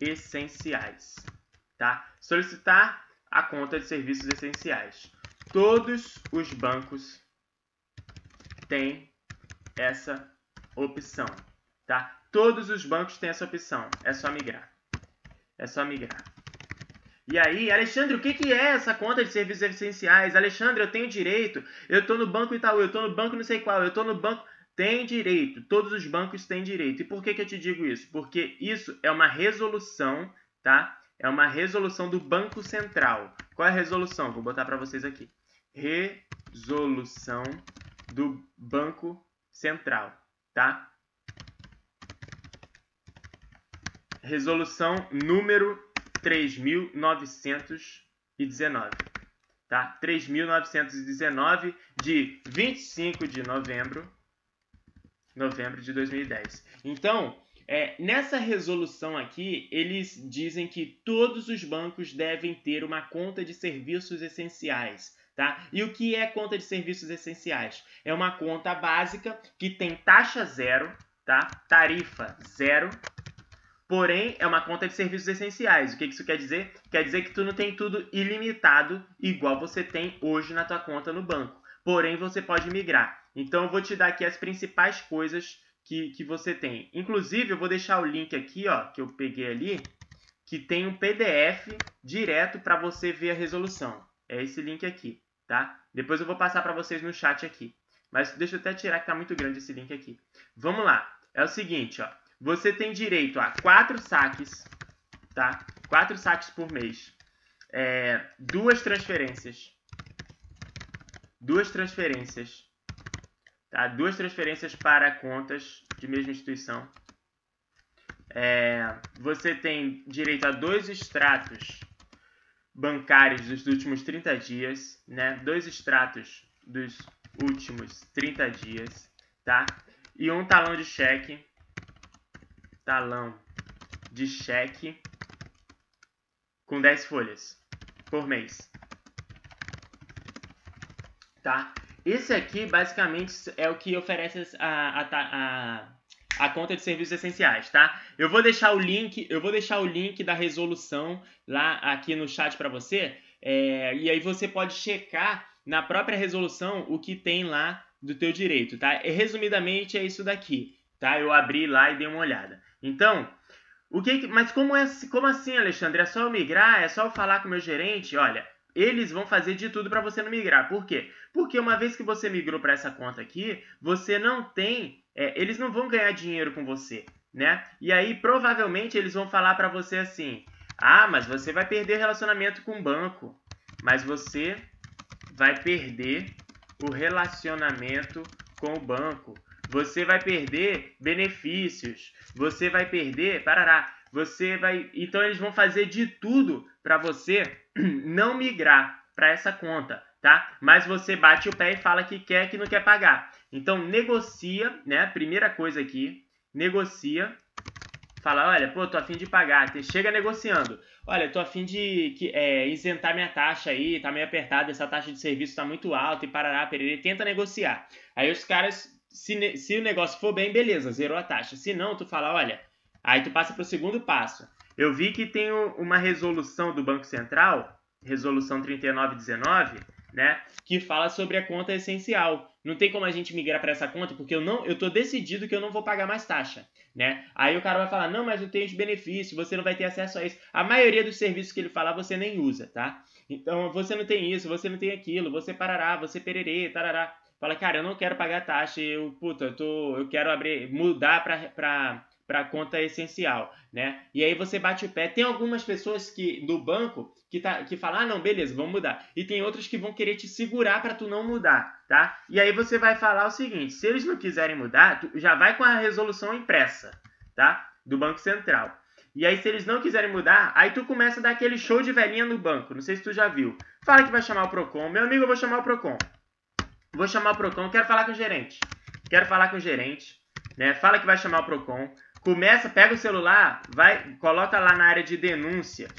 essenciais, tá? Solicitar a conta de serviços essenciais. Todos os bancos têm essa opção, tá? Todos os bancos têm essa opção, é só migrar. É só migrar. E aí, Alexandre, o que, que é essa conta de serviços essenciais? Alexandre, eu tenho direito. Eu estou no Banco Itaú, eu estou no banco não sei qual, eu estou no banco. Tem direito, todos os bancos têm direito. E por que, que eu te digo isso? Porque isso é uma resolução, tá? É uma resolução do Banco Central. Qual é a resolução? Vou botar para vocês aqui. Resolução do Banco Central, tá? Resolução número 3919, tá? 3919 de 25 de novembro novembro de 2010. Então, é, nessa resolução aqui, eles dizem que todos os bancos devem ter uma conta de serviços essenciais. Tá? E o que é conta de serviços essenciais? É uma conta básica que tem taxa zero, tá? tarifa zero, porém é uma conta de serviços essenciais. O que isso quer dizer? Quer dizer que tu não tem tudo ilimitado igual você tem hoje na tua conta no banco. Porém, você pode migrar. Então, eu vou te dar aqui as principais coisas que, que você tem. Inclusive, eu vou deixar o link aqui, ó, que eu peguei ali, que tem um PDF direto para você ver a resolução. É esse link aqui, tá? Depois eu vou passar para vocês no chat aqui. Mas deixa eu até tirar que tá muito grande esse link aqui. Vamos lá. É o seguinte, ó. Você tem direito a quatro saques, tá? Quatro saques por mês. É, duas transferências. Duas transferências Tá? Duas transferências para contas de mesma instituição. É, você tem direito a dois extratos bancários dos últimos 30 dias, né? Dois extratos dos últimos 30 dias, tá? E um talão de cheque, talão de cheque com 10 folhas por mês. Tá? Esse aqui, basicamente, é o que oferece a, a, a, a, conta de serviços essenciais, tá? Eu vou deixar o link, eu vou deixar o link da resolução lá aqui no chat para você, é, e aí você pode checar na própria resolução o que tem lá do teu direito, tá? E, resumidamente é isso daqui, tá? Eu abri lá e dei uma olhada. Então, o que, mas como é, como assim, Alexandre? É só eu migrar? É só eu falar com o meu gerente? Olha, eles vão fazer de tudo para você não migrar. Por quê? Porque uma vez que você migrou para essa conta aqui, você não tem, é, eles não vão ganhar dinheiro com você, né? E aí provavelmente eles vão falar para você assim: "Ah, mas você vai perder relacionamento com o banco, mas você vai perder o relacionamento com o banco. Você vai perder benefícios, você vai perder, parará, você vai, então eles vão fazer de tudo para você *clears throat* não migrar para essa conta, tá? Mas você bate o pé e fala que quer, que não quer pagar. Então negocia, né? Primeira coisa aqui, negocia. Fala, olha, pô, tô afim de pagar. Chega negociando. Olha, tô afim de é, isentar minha taxa aí, tá meio apertada, essa taxa de serviço tá muito alta e parará, perere. Tenta negociar. Aí os caras, se, se o negócio for bem, beleza, zerou a taxa. Se não, tu fala, olha, aí tu passa pro segundo passo. Eu vi que tem uma resolução do Banco Central, resolução 3919, né, que fala sobre a conta essencial. Não tem como a gente migrar para essa conta porque eu não, eu tô decidido que eu não vou pagar mais taxa, né? Aí o cara vai falar: "Não, mas eu tenho os benefícios, você não vai ter acesso a isso". A maioria dos serviços que ele falar você nem usa, tá? Então, você não tem isso, você não tem aquilo, você parará, você pererê, tarará. Fala: "Cara, eu não quero pagar taxa, eu, puta, eu tô, eu quero abrir, mudar para para a conta essencial, né? E aí você bate o pé. Tem algumas pessoas que do banco que, tá, que falam, ah, não, beleza, vamos mudar. E tem outras que vão querer te segurar para tu não mudar, tá? E aí você vai falar o seguinte, se eles não quiserem mudar, tu já vai com a resolução impressa, tá? Do Banco Central. E aí se eles não quiserem mudar, aí tu começa a dar aquele show de velhinha no banco. Não sei se tu já viu. Fala que vai chamar o Procon. Meu amigo, eu vou chamar o Procon. Vou chamar o Procon, quero falar com o gerente. Quero falar com o gerente, né? Fala que vai chamar o Procon. Começa, pega o celular, vai, coloca lá na área de denúncias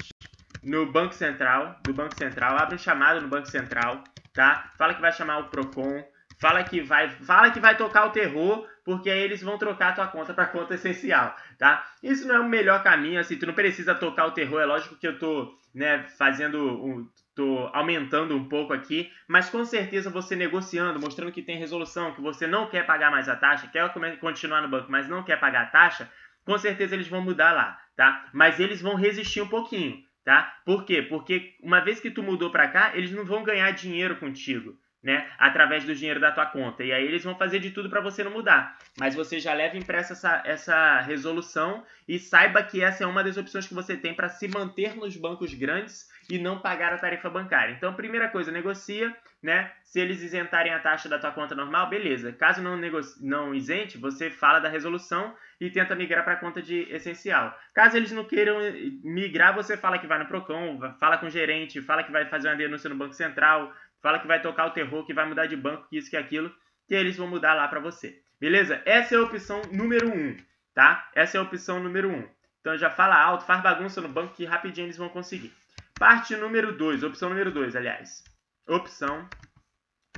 no Banco Central, do Banco Central, abre um chamado no Banco Central, tá? Fala que vai chamar o Procon, fala que vai, fala que vai tocar o terror, porque aí eles vão trocar a tua conta para conta essencial, tá? Isso não é o melhor caminho, assim, tu não precisa tocar o terror, é lógico que eu tô, né, fazendo um, tô aumentando um pouco aqui, mas com certeza você negociando, mostrando que tem resolução, que você não quer pagar mais a taxa, quer continuar no banco, mas não quer pagar a taxa, com certeza eles vão mudar lá, tá? Mas eles vão resistir um pouquinho, tá? Por quê? Porque uma vez que tu mudou para cá, eles não vão ganhar dinheiro contigo né, através do dinheiro da tua conta. E aí eles vão fazer de tudo para você não mudar. Mas você já leva impressa essa, essa resolução e saiba que essa é uma das opções que você tem para se manter nos bancos grandes e não pagar a tarifa bancária. Então, primeira coisa, negocia, né? Se eles isentarem a taxa da tua conta normal, beleza. Caso não, não isente, você fala da resolução e tenta migrar para a conta de essencial. Caso eles não queiram migrar, você fala que vai no Procon, fala com o gerente, fala que vai fazer uma denúncia no Banco Central, fala que vai tocar o terror, que vai mudar de banco, que isso, que aquilo, que eles vão mudar lá para você. Beleza? Essa é a opção número 1, um, tá? Essa é a opção número 1. Um. Então já fala alto, faz bagunça no banco que rapidinho eles vão conseguir. Parte número 2, opção número 2, aliás. Opção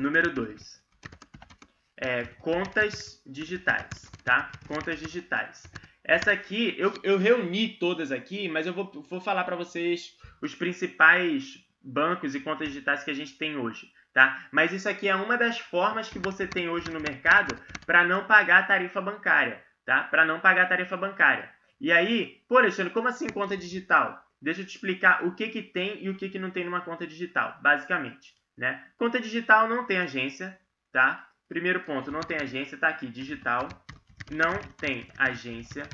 número 2. É, contas digitais, tá? Contas digitais. Essa aqui, eu, eu reuni todas aqui, mas eu vou, vou falar para vocês os principais bancos e contas digitais que a gente tem hoje, tá? Mas isso aqui é uma das formas que você tem hoje no mercado para não pagar a tarifa bancária, tá? Para não pagar a tarifa bancária. E aí, pô, Alexandre, como assim conta digital? Deixa eu te explicar o que, que tem e o que, que não tem numa conta digital, basicamente, né? Conta digital não tem agência, tá? Primeiro ponto, não tem agência, tá aqui, digital, não tem agência,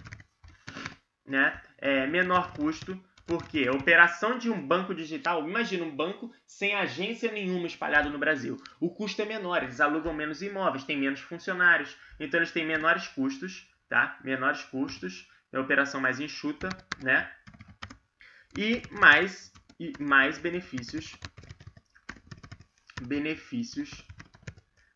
né? É menor custo, porque a operação de um banco digital, imagina um banco sem agência nenhuma espalhado no Brasil. O custo é menor, eles alugam menos imóveis, têm menos funcionários, então eles têm menores custos, tá? Menores custos, é operação mais enxuta, né? E mais e mais benefícios. Benefícios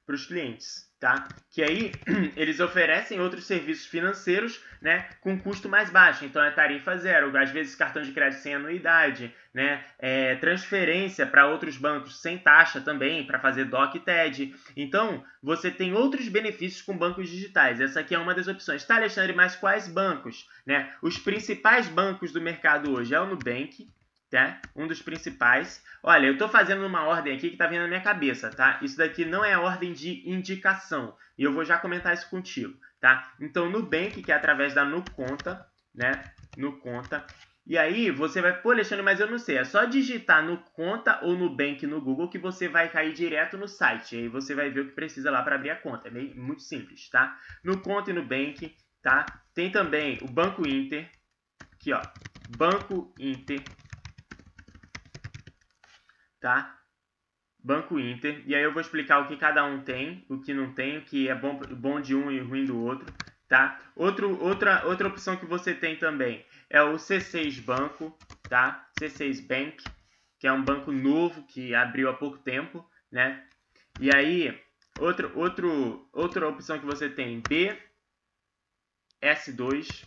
para os clientes tá? Que aí *clears throat* eles oferecem outros serviços financeiros, né, com custo mais baixo. Então é tarifa zero, às vezes cartão de crédito sem anuidade, né, é transferência para outros bancos sem taxa também para fazer DOC e TED. Então você tem outros benefícios com bancos digitais. Essa aqui é uma das opções. Tá, Alexandre, mas quais bancos? Né? Os principais bancos do mercado hoje é o Nubank, tá? Um dos principais. Olha, eu estou fazendo uma ordem aqui que está vindo na minha cabeça, tá? Isso daqui não é ordem de indicação. E eu vou já comentar isso contigo, tá? Então, Nubank, que é através da Nuconta, né? Nuconta. E aí, você vai... Pô, Alexandre, mas eu não sei. É só digitar Nuconta ou Nubank no Google que você vai cair direto no site. E aí você vai ver o que precisa lá para abrir a conta. É meio, muito simples, tá? Nuconta e Nubank, tá? Tem também o Banco Inter. Aqui, ó. Banco Inter tá? Banco Inter. E aí eu vou explicar o que cada um tem, o que não tem, o que é bom, bom de um e ruim do outro, tá? Outro, outra, outra opção que você tem também é o C6 Banco, tá? C6 Bank, que é um banco novo que abriu há pouco tempo, né? E aí, outro, outro, outra opção que você tem, BS2,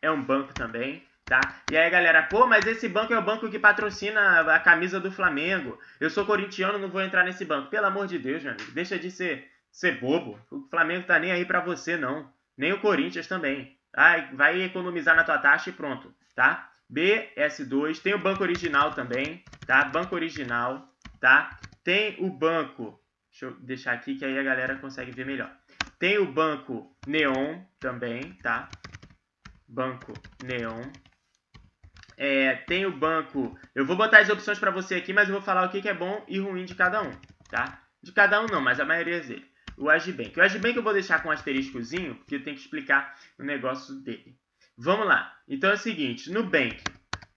é um banco também, Tá? E aí, galera, pô, mas esse banco é o banco que patrocina a camisa do Flamengo. Eu sou corintiano, não vou entrar nesse banco. Pelo amor de Deus, meu amigo, deixa de ser, ser bobo. O Flamengo tá nem aí pra você, não. Nem o Corinthians também. Ai, vai economizar na tua taxa e pronto, tá? BS2, tem o banco original também, tá? Banco original, tá? Tem o banco, deixa eu deixar aqui que aí a galera consegue ver melhor. Tem o banco Neon também, tá? Banco Neon, é, tem o banco. Eu vou botar as opções para você aqui, mas eu vou falar o que, que é bom e ruim de cada um, tá? De cada um não, mas a maioria dele. O Agibank. O Agibank eu vou deixar com um asteriscozinho, porque eu tenho que explicar o negócio dele. Vamos lá. Então é o seguinte, Nubank.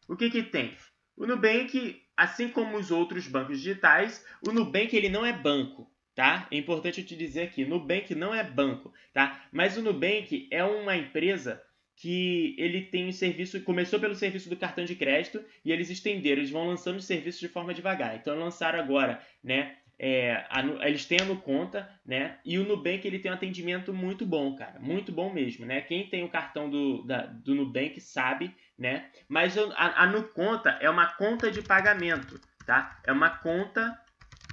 O que que tem? O Nubank, assim como os outros bancos digitais, o Nubank ele não é banco, tá? É importante eu te dizer aqui, Nubank não é banco, tá? Mas o Nubank é uma empresa que ele tem o serviço, começou pelo serviço do cartão de crédito e eles estenderam, eles vão lançando os serviços de forma devagar. Então lançaram agora, né? É, a, eles têm a Nuconta, né? E o Nubank ele tem um atendimento muito bom, cara, muito bom mesmo, né? Quem tem o cartão do, da, do Nubank sabe, né? Mas a, a Nuconta é uma conta de pagamento, tá? É uma conta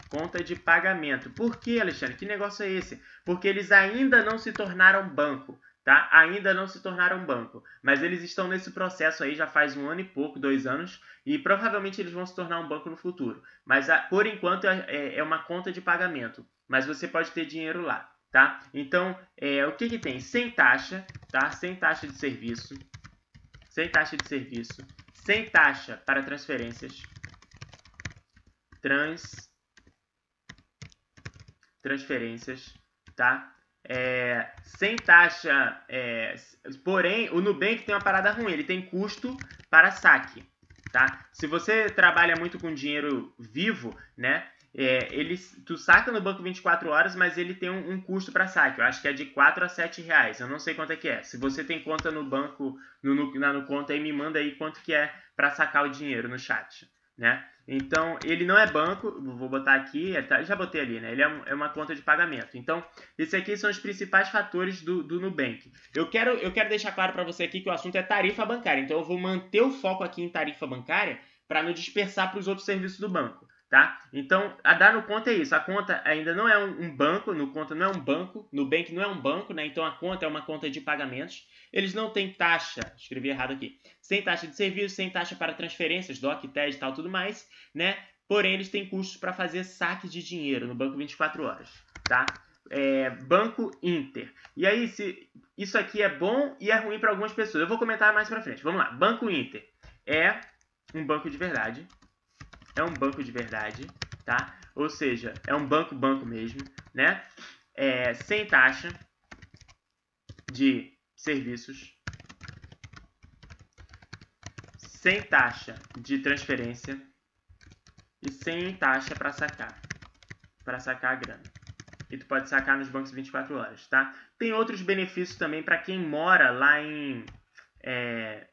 conta de pagamento. Por que, Alexandre? Que negócio é esse? Porque eles ainda não se tornaram banco tá? Ainda não se tornaram banco, mas eles estão nesse processo aí já faz um ano e pouco, dois anos, e provavelmente eles vão se tornar um banco no futuro. Mas por enquanto é, é, é uma conta de pagamento, mas você pode ter dinheiro lá, tá? Então, é, o que que tem? Sem taxa, tá? Sem taxa de serviço, sem taxa de serviço, sem taxa para transferências. Trans transferências, tá? É, sem taxa, é, porém o Nubank tem uma parada ruim, ele tem custo para saque, tá? Se você trabalha muito com dinheiro vivo, né? É, ele, tu saca no banco 24 horas, mas ele tem um, um custo para saque. Eu acho que é de 4 a 7 reais. Eu não sei quanto é que é. Se você tem conta no banco, no, no, na, no conta aí, me manda aí quanto que é para sacar o dinheiro no chat, né? Então, ele não é banco, vou botar aqui, tá, já botei ali, né? Ele é, é, uma conta de pagamento. Então, esses aqui são os principais fatores do, do Nubank. Eu quero, eu quero deixar claro para você aqui que o assunto é tarifa bancária. Então, eu vou manter o foco aqui em tarifa bancária para não dispersar para os outros serviços do banco tá? Então, a dar no conta é isso. A conta ainda não é um, banco, no conta não é um banco, no bank não é um banco, né? Então a conta é uma conta de pagamentos. Eles não têm taxa, escrevi errado aqui, sem taxa de serviço, sem taxa para transferências, DOC, TED e tal, tudo mais, né? Porém, eles têm custos para fazer saque de dinheiro no banco 24 horas, tá? É, banco Inter. E aí, se isso aqui é bom e é ruim para algumas pessoas. Eu vou comentar mais para frente. Vamos lá. Banco Inter é um banco de verdade, é um banco de verdade, tá? Ou seja, é um banco banco mesmo, né? É, sem taxa de serviços, sem taxa de transferência e sem taxa para sacar, para sacar a grana. E tu pode sacar nos bancos 24 horas, tá? Tem outros benefícios também para quem mora lá em é,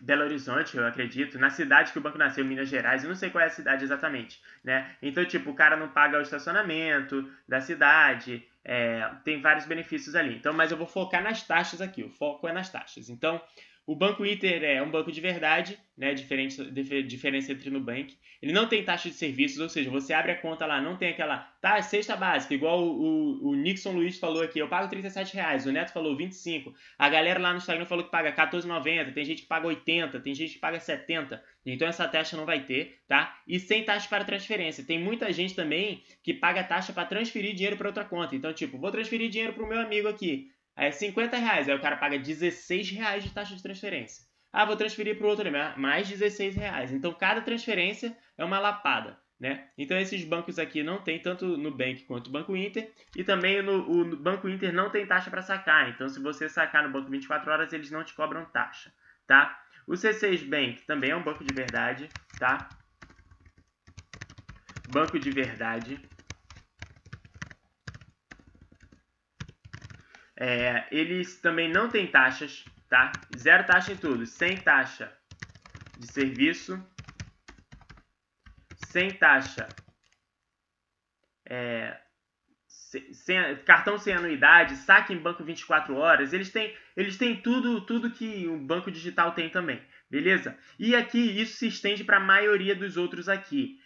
Belo Horizonte, eu acredito, na cidade que o banco nasceu, Minas Gerais, eu não sei qual é a cidade exatamente, né? Então, tipo, o cara não paga o estacionamento da cidade, é, tem vários benefícios ali. Então, mas eu vou focar nas taxas aqui, o foco é nas taxas. Então, o Banco Inter é um banco de verdade, né? Diferença, diferença entre Nubank. Ele não tem taxa de serviços, ou seja, você abre a conta lá, não tem aquela tá, cesta básica, igual o, o, o Nixon Luiz falou aqui, eu pago 37 reais, o Neto falou 25, a galera lá no Instagram falou que paga 14,90, tem gente que paga 80, tem gente que paga 70, então essa taxa não vai ter, tá? E sem taxa para transferência. Tem muita gente também que paga taxa para transferir dinheiro para outra conta. Então, tipo, vou transferir dinheiro para o meu amigo aqui. Aí é 50 reais, aí o cara paga 16 reais de taxa de transferência. Ah, vou transferir para o outro, mais 16 reais. Então cada transferência é uma lapada. Né? Então esses bancos aqui não tem tanto no Bank quanto o Banco Inter e também no, o Banco Inter não tem taxa para sacar. Então se você sacar no banco 24 horas eles não te cobram taxa, tá? O C6 Bank também é um banco de verdade, tá? Banco de verdade. É, eles também não têm taxas, tá? Zero taxa em tudo, sem taxa de serviço, sem taxa, é, sem, sem, cartão sem anuidade, saque em banco 24 horas, eles têm, eles têm tudo, tudo que o banco digital tem também, beleza? E aqui isso se estende para a maioria dos outros aqui,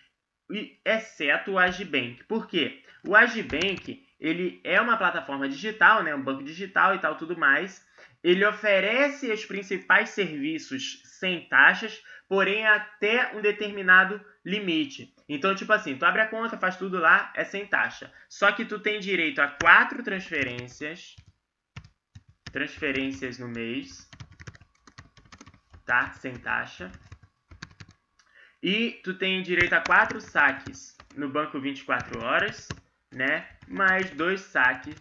exceto o Agibank. Por quê? O Agibank ele é uma plataforma digital, né, um banco digital e tal, tudo mais. Ele oferece os principais serviços sem taxas, porém até um determinado limite. Então, tipo assim, tu abre a conta, faz tudo lá, é sem taxa. Só que tu tem direito a quatro transferências, transferências no mês, tá? Sem taxa. E tu tem direito a quatro saques no banco 24 horas né? Mais dois saques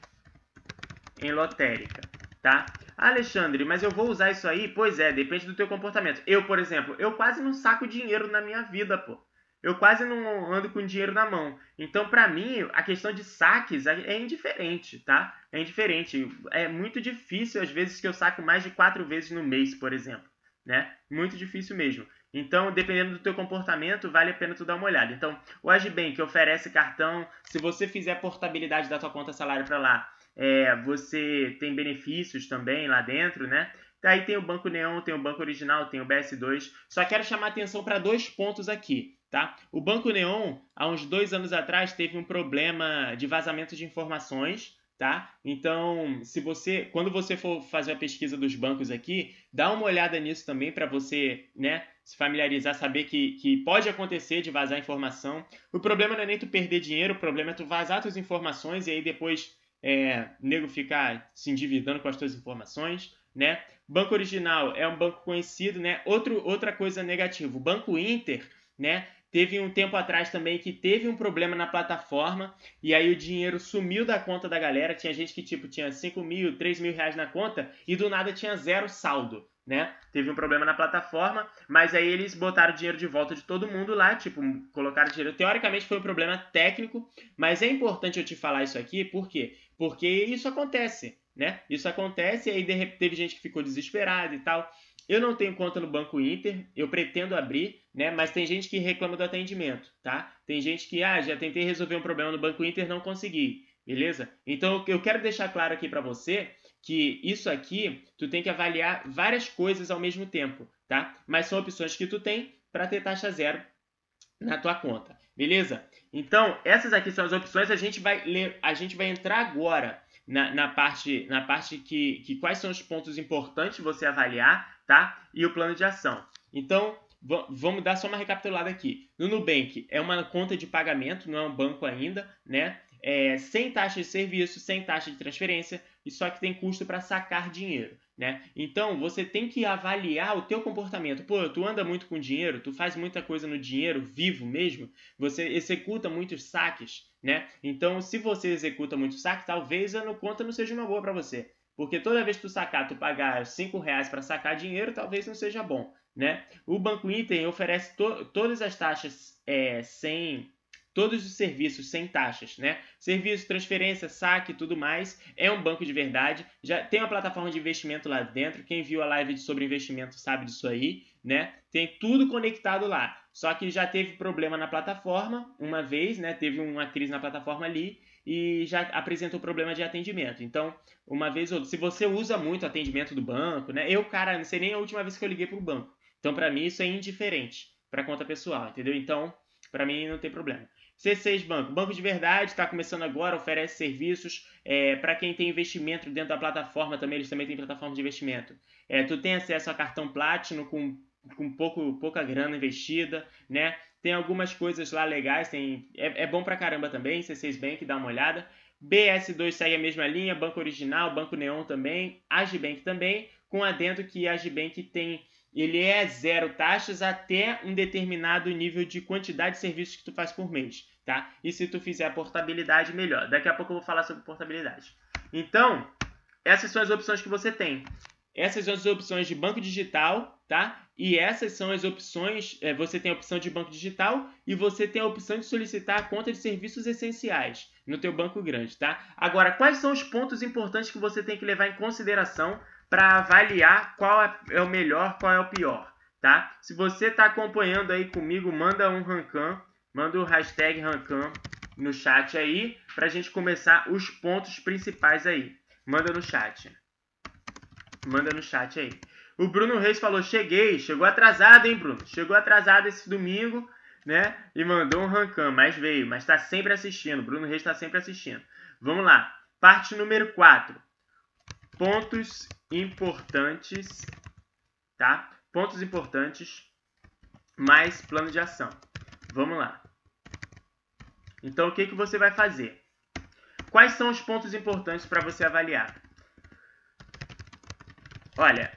em lotérica, tá? Alexandre, mas eu vou usar isso aí? Pois é, depende do teu comportamento. Eu, por exemplo, eu quase não saco dinheiro na minha vida, pô. Eu quase não ando com dinheiro na mão. Então, para mim, a questão de saques é, é indiferente, tá? É indiferente. É muito difícil, às vezes, que eu saco mais de quatro vezes no mês, por exemplo, né? Muito difícil mesmo. Então, dependendo do teu comportamento, vale a pena tu dar uma olhada. Então, o Agibank oferece cartão. Se você fizer portabilidade da tua conta salário para lá, é, você tem benefícios também lá dentro, né? Aí tem o Banco Neon, tem o Banco Original, tem o BS2. Só quero chamar atenção para dois pontos aqui, tá? O Banco Neon, há uns dois anos atrás, teve um problema de vazamento de informações, tá? Então, se você, quando você for fazer a pesquisa dos bancos aqui, dá uma olhada nisso também para você, né? se familiarizar, saber que, que pode acontecer de vazar informação. O problema não é nem tu perder dinheiro, o problema é tu vazar tuas informações e aí depois é, nego ficar se endividando com as tuas informações. né? Banco Original é um banco conhecido, né? Outro, outra coisa negativa, o Banco Inter, né? Teve um tempo atrás também que teve um problema na plataforma e aí o dinheiro sumiu da conta da galera. Tinha gente que tipo tinha 5 mil, 3 mil reais na conta e do nada tinha zero saldo, né? Teve um problema na plataforma, mas aí eles botaram o dinheiro de volta de todo mundo lá, tipo, colocaram dinheiro. Teoricamente foi um problema técnico, mas é importante eu te falar isso aqui, por quê? Porque isso acontece, né? Isso acontece e aí de repente teve gente que ficou desesperada e tal. Eu não tenho conta no Banco Inter, eu pretendo abrir, né? Mas tem gente que reclama do atendimento, tá? Tem gente que, ah, já tentei resolver um problema no Banco Inter, não consegui, beleza? Então eu quero deixar claro aqui para você que isso aqui tu tem que avaliar várias coisas ao mesmo tempo, tá? Mas são opções que tu tem para ter taxa zero na tua conta, beleza? Então essas aqui são as opções. A gente vai ler, a gente vai entrar agora na, na parte, na parte que, que quais são os pontos importantes você avaliar tá? E o plano de ação. Então, vamos dar só uma recapitulada aqui. No Nubank é uma conta de pagamento, não é um banco ainda, né? É, sem taxa de serviço, sem taxa de transferência, e só que tem custo para sacar dinheiro, né? Então você tem que avaliar o teu comportamento. Pô, tu anda muito com dinheiro, tu faz muita coisa no dinheiro vivo mesmo, você executa muitos saques, né? Então se você executa muitos saques, talvez a conta não seja uma boa para você. Porque toda vez que tu sacar, tu pagar 5 reais para sacar dinheiro, talvez não seja bom, né? O Banco Item oferece to todas as taxas é, sem... Todos os serviços sem taxas, né? Serviço, transferência, saque e tudo mais. É um banco de verdade. Já tem uma plataforma de investimento lá dentro. Quem viu a live sobre investimento sabe disso aí, né? Tem tudo conectado lá. Só que já teve problema na plataforma uma vez, né? Teve uma crise na plataforma ali e já apresenta o problema de atendimento. Então, uma vez ou outra, se você usa muito atendimento do banco, né? Eu, cara, não sei nem a última vez que eu liguei para o banco. Então, para mim, isso é indiferente para conta pessoal, entendeu? Então, para mim, não tem problema. C6 Banco. Banco de verdade, está começando agora, oferece serviços é, para quem tem investimento dentro da plataforma também, eles também têm plataforma de investimento. É, tu tem acesso a cartão Platinum com, com pouco, pouca grana investida, né? Tem algumas coisas lá legais, tem, é, é bom pra caramba também, C6 Bank, dá uma olhada. BS2 segue a mesma linha, Banco Original, Banco Neon também, Agibank também, com adendo que Agibank tem, ele é zero taxas até um determinado nível de quantidade de serviços que tu faz por mês, tá? E se tu fizer a portabilidade, melhor. Daqui a pouco eu vou falar sobre portabilidade. Então, essas são as opções que você tem. Essas são as opções de banco digital, tá? E essas são as opções. É, você tem a opção de banco digital e você tem a opção de solicitar a conta de serviços essenciais no teu banco grande, tá? Agora, quais são os pontos importantes que você tem que levar em consideração para avaliar qual é, é o melhor, qual é o pior, tá? Se você está acompanhando aí comigo, manda um rancan, manda o hashtag rancan no chat aí para a gente começar os pontos principais aí. Manda no chat. Manda no chat aí. O Bruno Reis falou: Cheguei, chegou atrasado, hein, Bruno? Chegou atrasado esse domingo, né? E mandou um rancam, mas veio, mas está sempre assistindo. Bruno Reis está sempre assistindo. Vamos lá. Parte número 4. Pontos importantes, tá? Pontos importantes mais plano de ação. Vamos lá. Então, o que, que você vai fazer? Quais são os pontos importantes para você avaliar? Olha,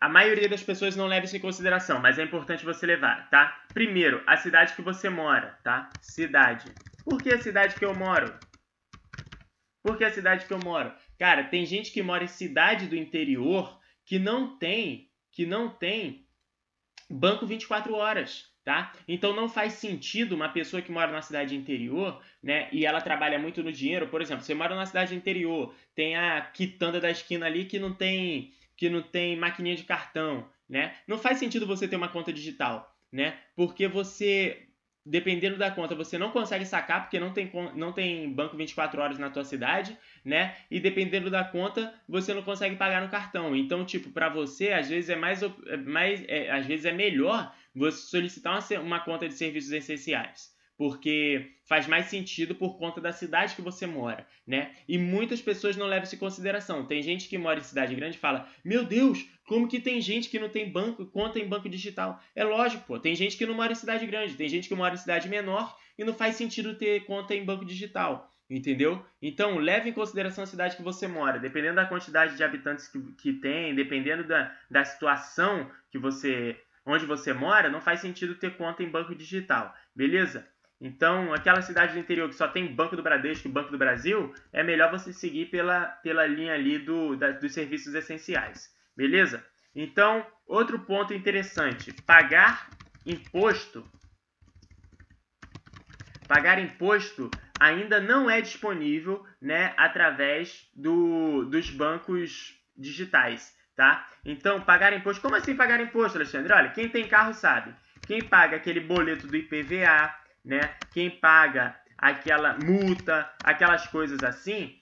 a maioria das pessoas não leva isso em consideração, mas é importante você levar, tá? Primeiro, a cidade que você mora, tá? Cidade. Por que a cidade que eu moro? Por que a cidade que eu moro? Cara, tem gente que mora em cidade do interior que não tem, que não tem banco 24 horas tá? Então não faz sentido uma pessoa que mora na cidade interior, né, e ela trabalha muito no dinheiro, por exemplo, você mora na cidade interior, tem a quitanda da esquina ali que não tem que não tem maquininha de cartão, né? Não faz sentido você ter uma conta digital, né? Porque você dependendo da conta, você não consegue sacar porque não tem, não tem banco 24 horas na tua cidade, né? E dependendo da conta, você não consegue pagar no cartão. Então, tipo, para você, às vezes é mais, é mais é, às vezes é melhor você solicitar uma, uma conta de serviços essenciais porque faz mais sentido por conta da cidade que você mora, né? E muitas pessoas não levam isso em consideração. Tem gente que mora em cidade grande e fala: "Meu Deus, como que tem gente que não tem banco, conta em banco digital?". É lógico, pô, tem gente que não mora em cidade grande, tem gente que mora em cidade menor e não faz sentido ter conta em banco digital. Entendeu? Então, leve em consideração a cidade que você mora. Dependendo da quantidade de habitantes que, que tem, dependendo da, da situação que você onde você mora, não faz sentido ter conta em banco digital. Beleza? Então, aquela cidade do interior que só tem Banco do Bradesco e Banco do Brasil, é melhor você seguir pela, pela linha ali do, da, dos serviços essenciais. Beleza? Então, outro ponto interessante: pagar imposto. Pagar imposto ainda não é disponível né, através do, dos bancos digitais. Tá? Então, pagar imposto. Como assim pagar imposto, Alexandre? Olha, quem tem carro sabe. Quem paga aquele boleto do IPVA, né? Quem paga aquela multa, aquelas coisas assim,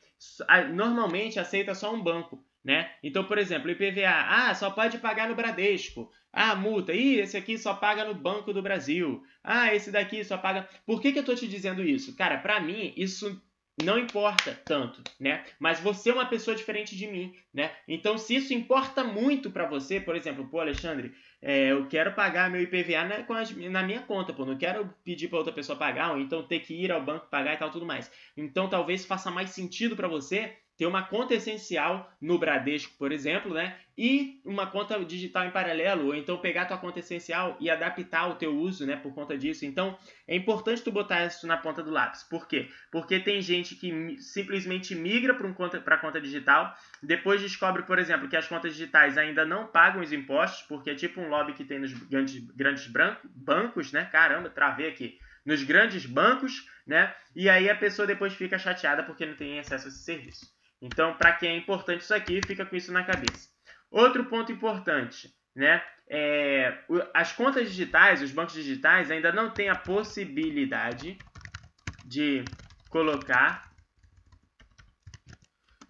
normalmente aceita só um banco, né? Então, por exemplo, IPVA, ah, só pode pagar no Bradesco. Ah, multa, ih, esse aqui só paga no Banco do Brasil. Ah, esse daqui só paga. Por que, que eu tô te dizendo isso? Cara, para mim, isso não importa tanto, né? Mas você é uma pessoa diferente de mim, né? Então, se isso importa muito para você, por exemplo, pô, Alexandre, é, eu quero pagar meu IPVA na, na minha conta, pô, não quero pedir para outra pessoa pagar, ou então ter que ir ao banco pagar e tal, tudo mais. Então, talvez faça mais sentido para você ter uma conta essencial no Bradesco, por exemplo, né? E uma conta digital em paralelo, ou então pegar a tua conta essencial e adaptar o teu uso, né, por conta disso. Então, é importante tu botar isso na ponta do lápis. Por quê? Porque tem gente que simplesmente migra para um conta, a conta digital, depois descobre, por exemplo, que as contas digitais ainda não pagam os impostos, porque é tipo um lobby que tem nos grandes, grandes branco, bancos, né? Caramba, travei aqui nos grandes bancos, né? E aí a pessoa depois fica chateada porque não tem acesso a esse serviço. Então, para quem é importante isso aqui, fica com isso na cabeça. Outro ponto importante, né? É, as contas digitais, os bancos digitais ainda não têm a possibilidade de colocar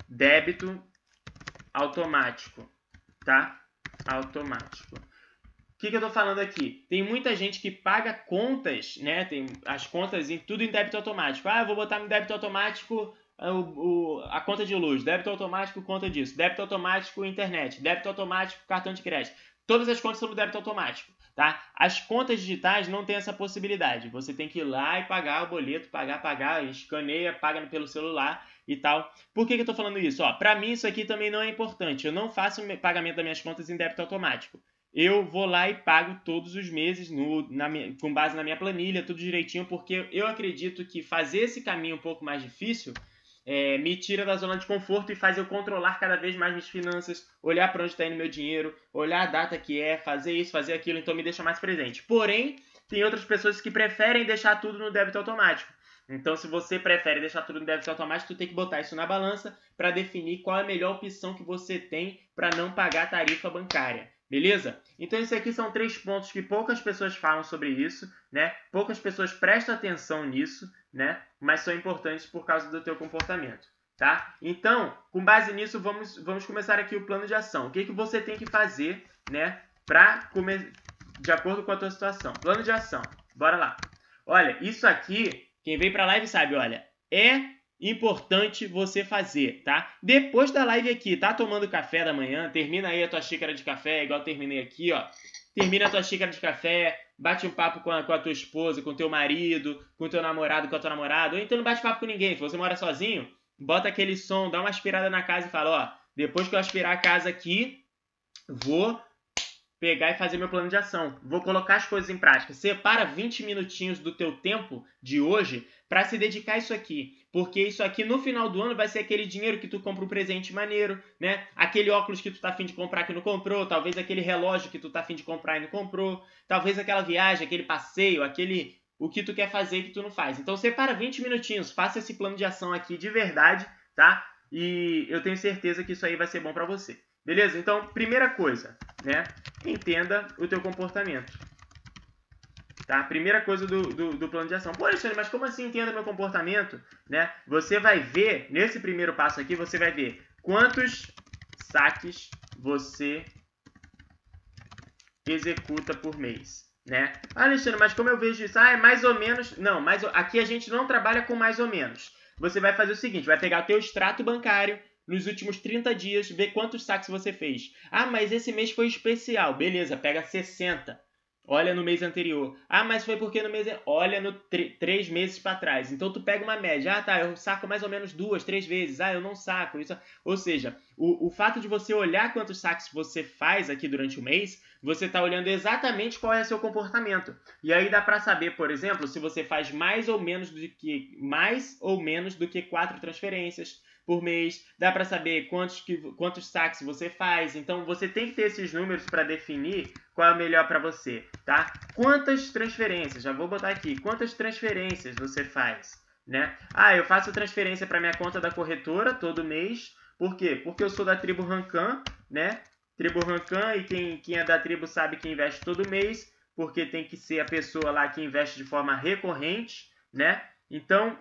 débito automático, tá? Automático. O que, que eu estou falando aqui? Tem muita gente que paga contas, né? Tem as contas em tudo em débito automático. Ah, eu vou botar no débito automático o, o, a conta de luz, débito automático, conta disso, débito automático, internet, débito automático, cartão de crédito. Todas as contas são no débito automático, tá? As contas digitais não tem essa possibilidade. Você tem que ir lá e pagar o boleto, pagar, pagar, escaneia, paga pelo celular e tal. Por que, que eu tô falando isso? Ó, pra mim isso aqui também não é importante. Eu não faço pagamento das minhas contas em débito automático. Eu vou lá e pago todos os meses no, na com base na minha planilha, tudo direitinho, porque eu acredito que fazer esse caminho um pouco mais difícil é, me tira da zona de conforto e faz eu controlar cada vez mais minhas finanças, olhar para onde está indo meu dinheiro, olhar a data que é, fazer isso, fazer aquilo, então me deixa mais presente. Porém, tem outras pessoas que preferem deixar tudo no débito automático. Então, se você prefere deixar tudo no débito automático, tu tem que botar isso na balança para definir qual é a melhor opção que você tem para não pagar tarifa bancária. Beleza? Então, esses aqui são três pontos que poucas pessoas falam sobre isso, né? Poucas pessoas prestam atenção nisso, né? Mas são importantes por causa do teu comportamento, tá? Então, com base nisso, vamos, vamos começar aqui o plano de ação. O que, que você tem que fazer, né? Pra comer de acordo com a tua situação. Plano de ação. Bora lá. Olha, isso aqui, quem vem pra live sabe, olha, é importante você fazer, tá? Depois da live aqui, tá tomando café da manhã, termina aí a tua xícara de café, igual terminei aqui, ó. Termina a tua xícara de café, bate um papo com a, com a tua esposa, com teu marido, com teu namorado, com a tua namorada, ou então não bate papo com ninguém. Se você mora sozinho, bota aquele som, dá uma aspirada na casa e fala, ó, depois que eu aspirar a casa aqui, vou pegar e fazer meu plano de ação. Vou colocar as coisas em prática. Separa 20 minutinhos do teu tempo de hoje para se dedicar a isso aqui. Porque isso aqui no final do ano vai ser aquele dinheiro que tu compra um presente maneiro, né? Aquele óculos que tu tá afim de comprar que não comprou, talvez aquele relógio que tu tá afim de comprar e não comprou, talvez aquela viagem, aquele passeio, aquele o que tu quer fazer que tu não faz. Então separa 20 minutinhos, faça esse plano de ação aqui de verdade, tá? E eu tenho certeza que isso aí vai ser bom para você. Beleza? Então, primeira coisa, né? Entenda o teu comportamento. Tá? Primeira coisa do, do, do, plano de ação. Pô, Alexandre, mas como assim entenda meu comportamento? Né? Você vai ver, nesse primeiro passo aqui, você vai ver quantos saques você executa por mês. Né? Ah, Alexandre, mas como eu vejo isso? Ah, é mais ou menos. Não, mas aqui a gente não trabalha com mais ou menos. Você vai fazer o seguinte: vai pegar o teu extrato bancário nos últimos 30 dias, ver quantos saques você fez. Ah, mas esse mês foi especial. Beleza, pega 60. Olha no mês anterior. Ah, mas foi porque no mês. Olha no três meses para trás. Então tu pega uma média. Ah, tá, eu saco mais ou menos duas, três vezes. Ah, eu não saco. Isso... Ou seja, o, o fato de você olhar quantos saques você faz aqui durante o mês, você está olhando exatamente qual é o seu comportamento. E aí dá para saber, por exemplo, se você faz mais ou menos do que mais ou menos do que quatro transferências por mês, dá para saber quantos, que, quantos saques você faz. Então você tem que ter esses números para definir qual é o melhor para você, tá? Quantas transferências? Já vou botar aqui. Quantas transferências você faz, né? Ah, eu faço transferência para minha conta da corretora todo mês. Por quê? Porque eu sou da tribo Rancan, né? Tribo Rancan e quem, quem é da tribo sabe que investe todo mês, porque tem que ser a pessoa lá que investe de forma recorrente, né? Então,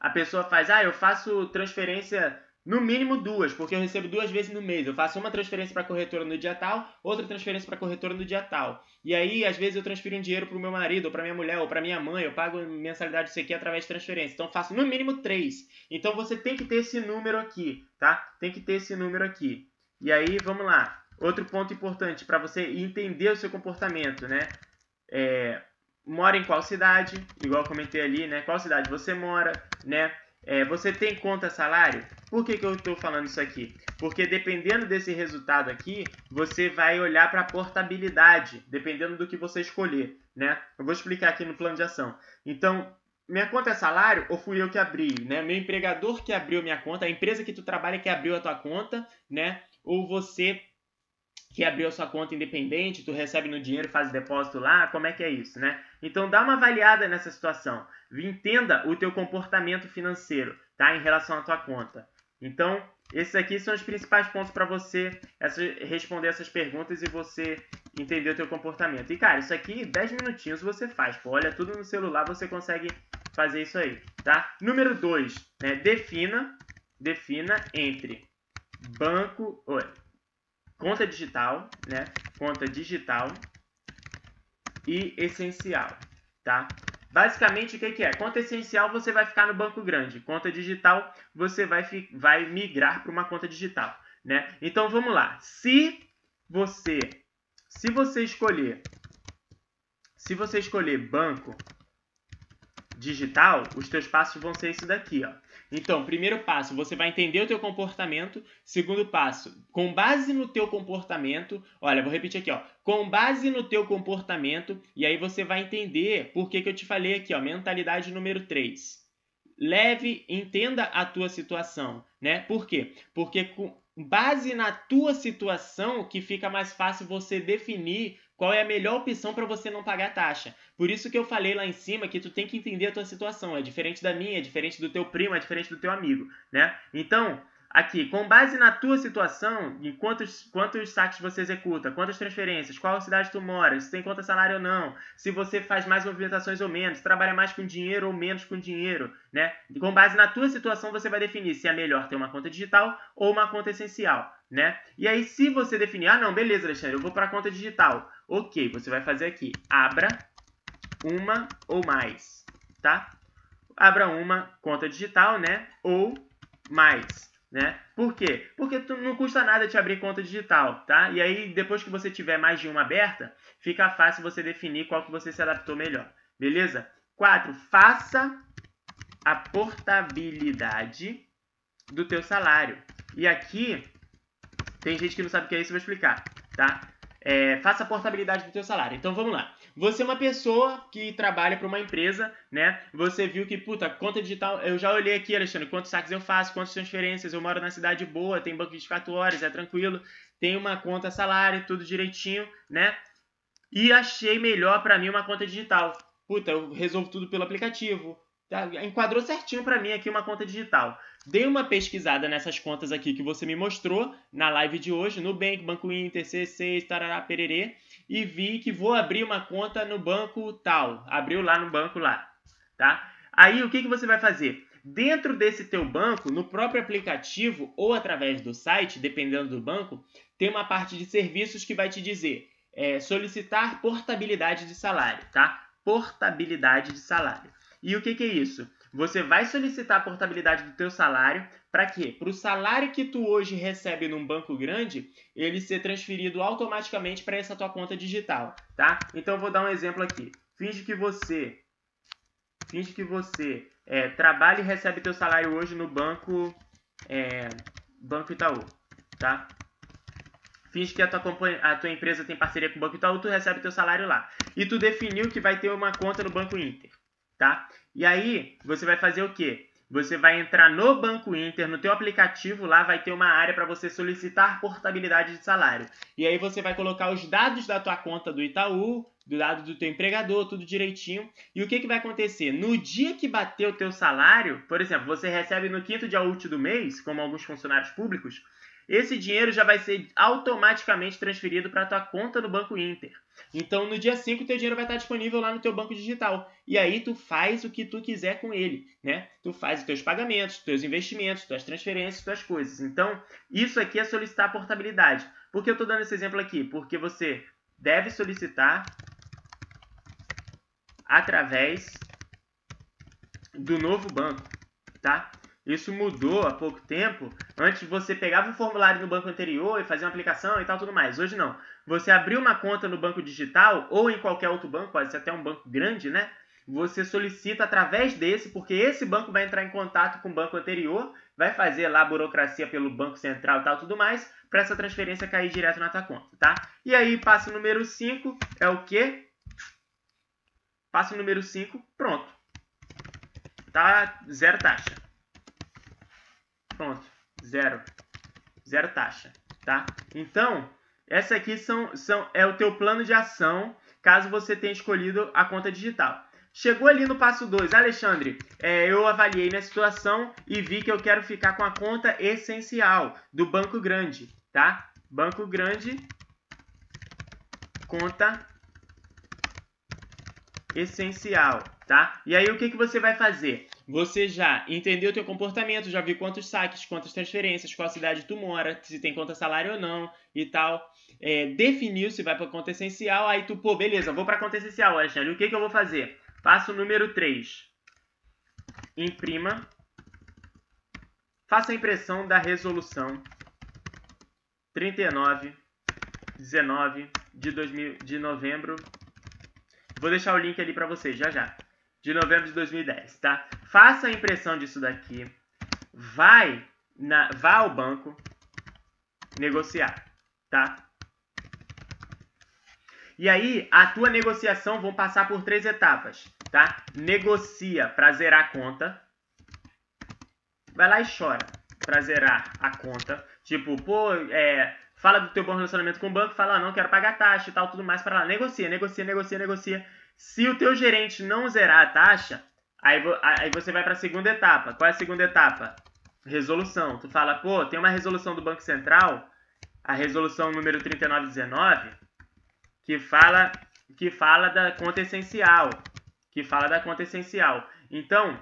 a pessoa faz, ah, eu faço transferência no mínimo duas, porque eu recebo duas vezes no mês. Eu faço uma transferência para a corretora no dia tal, outra transferência para a corretora no dia tal. E aí, às vezes, eu transfiro um dinheiro para o meu marido, ou para minha mulher, ou para minha mãe, eu pago mensalidade disso aqui através de transferência. Então, faço no mínimo três. Então, você tem que ter esse número aqui, tá? Tem que ter esse número aqui. E aí, vamos lá. Outro ponto importante para você entender o seu comportamento, né? É, mora em qual cidade, igual comentei ali, né? Qual cidade você mora, né? É, você tem conta salário? Por que, que eu estou falando isso aqui? Porque dependendo desse resultado aqui, você vai olhar para a portabilidade, dependendo do que você escolher, né? Eu vou explicar aqui no plano de ação. Então, minha conta é salário ou fui eu que abri, né? Meu empregador que abriu minha conta, a empresa que tu trabalha que abriu a tua conta, né? Ou você que abriu a sua conta independente, tu recebe no dinheiro, faz depósito lá, como é que é isso, né? Então dá uma avaliada nessa situação. Entenda o teu comportamento financeiro, tá? Em relação à tua conta. Então, esses aqui são os principais pontos para você essa, responder essas perguntas e você entender o teu comportamento. E, cara, isso aqui, 10 minutinhos você faz. Pô, olha tudo no celular, você consegue fazer isso aí, tá? Número 2, né? Defina, defina entre banco... Conta digital, né? Conta digital e essencial, tá? Basicamente, o que, é? Conta essencial você vai ficar no banco grande. Conta digital você vai, vai migrar para uma conta digital, né? Então vamos lá. Se você se você escolher se você escolher banco digital, os teus passos vão ser isso daqui, ó. Então, primeiro passo, você vai entender o teu comportamento. Segundo passo, com base no teu comportamento, olha, vou repetir aqui, ó. Com base no teu comportamento, e aí você vai entender por que, que eu te falei aqui, ó, mentalidade número 3. Leve, entenda a tua situação, né? Por quê? Porque com base na tua situação que fica mais fácil você definir qual é a melhor opção para você não pagar taxa. Por isso que eu falei lá em cima que tu tem que entender a tua situação. É diferente da minha, é diferente do teu primo, é diferente do teu amigo, né? Então, aqui, com base na tua situação, em quantos, quantos saques você executa, quantas transferências, qual cidade tu mora, se tem conta salário ou não, se você faz mais movimentações ou menos, trabalha mais com dinheiro ou menos com dinheiro, né? Com base na tua situação, você vai definir se é melhor ter uma conta digital ou uma conta essencial, né? E aí, se você definir, ah, não, beleza, Alexandre, eu vou para a conta digital. Ok, você vai fazer aqui, abra uma ou mais, tá? Abra uma conta digital, né? Ou mais, né? Por quê? Porque não custa nada te abrir conta digital, tá? E aí, depois que você tiver mais de uma aberta, fica fácil você definir qual que você se adaptou melhor, beleza? 4. Faça a portabilidade do teu salário. E aqui, tem gente que não sabe o que é isso, eu vou explicar, tá? É, faça a portabilidade do teu salário. Então, vamos lá. Você é uma pessoa que trabalha para uma empresa, né? Você viu que, puta, conta digital. Eu já olhei aqui, Alexandre, quantos saques eu faço, quantas transferências. Eu moro na cidade boa, tem banco 24 horas, é tranquilo. Tem uma conta salário, tudo direitinho, né? E achei melhor para mim uma conta digital. Puta, eu resolvo tudo pelo aplicativo. Tá? Enquadrou certinho para mim aqui uma conta digital. Dei uma pesquisada nessas contas aqui que você me mostrou na live de hoje, no Bank, Banco Inter, C6, Tarará, Pererê e vi que vou abrir uma conta no banco tal. Abriu lá no banco lá, tá? Aí o que, que você vai fazer? Dentro desse teu banco, no próprio aplicativo ou através do site, dependendo do banco, tem uma parte de serviços que vai te dizer é, solicitar portabilidade de salário, tá? Portabilidade de salário. E o que, que é isso? você vai solicitar a portabilidade do teu salário para quê? Para o salário que tu hoje recebe num banco grande, ele ser transferido automaticamente para essa tua conta digital, tá? Então vou dar um exemplo aqui. Finge que você, finge que você é, trabalha e recebe teu salário hoje no banco, é, Banco Itaú, tá? Finge que a tua, a tua empresa tem parceria com o Banco Itaú, tu recebe teu salário lá. E tu definiu que vai ter uma conta no Banco Inter, tá? E aí, você vai fazer o quê? Você vai entrar no Banco Inter, no teu aplicativo lá vai ter uma área para você solicitar portabilidade de salário. E aí você vai colocar os dados da tua conta do Itaú, do lado do teu empregador, tudo direitinho. E o que, que vai acontecer? No dia que bater o teu salário, por exemplo, você recebe no quinto dia útil do mês, como alguns funcionários públicos, esse dinheiro já vai ser automaticamente transferido para a tua conta no Banco Inter. Então, no dia 5, o teu dinheiro vai estar disponível lá no teu banco digital. E aí, tu faz o que tu quiser com ele, né? Tu faz os teus pagamentos, teus investimentos, tuas transferências, tuas coisas. Então, isso aqui é solicitar portabilidade. Por que eu estou dando esse exemplo aqui? Porque você deve solicitar através do novo banco, tá? Isso mudou há pouco tempo. Antes você pegava um formulário no banco anterior e fazia uma aplicação e tal, tudo mais. Hoje não. Você abriu uma conta no banco digital ou em qualquer outro banco, pode ser até um banco grande, né? Você solicita através desse, porque esse banco vai entrar em contato com o banco anterior, vai fazer lá a burocracia pelo Banco Central e tal, tudo mais, para essa transferência cair direto na tua conta, tá? E aí, passo número 5 é o quê? Passo número 5, pronto. Tá zero taxa. Pronto, zero. Zero taxa, tá? Então, essa aqui são, são, é o teu plano de ação caso você tenha escolhido a conta digital. Chegou ali no passo 2, Alexandre, é, eu avaliei minha situação e vi que eu quero ficar com a conta essencial do Banco Grande, tá? Banco Grande, conta essencial, tá? E aí o que, que você vai fazer? Você já entendeu o teu comportamento, já viu quantos saques, quantas transferências, qual cidade tu mora, se tem conta salário ou não e tal. É, definiu se vai para conta essencial, aí tu, pô, beleza, vou para conta essencial, Alexandre. O que, que eu vou fazer? Passo número 3. Imprima. Faça a impressão da resolução 39 19 de, 2000, de novembro. Vou deixar o link ali para vocês já já de novembro de 2010, tá? Faça a impressão disso daqui, vai, na, vá ao banco negociar, tá? E aí, a tua negociação vão passar por três etapas, tá? Negocia para zerar a conta. Vai lá e chora para zerar a conta. Tipo, pô, é, fala do teu bom relacionamento com o banco, fala, ah, não, quero pagar taxa e tal, tudo mais para lá. Negocia, negocia, negocia, negocia. Se o teu gerente não zerar a taxa, aí, aí você vai para a segunda etapa. Qual é a segunda etapa? Resolução. Tu fala, pô, tem uma resolução do Banco Central, a resolução número 3919, que fala que fala da conta essencial, que fala da conta essencial. Então,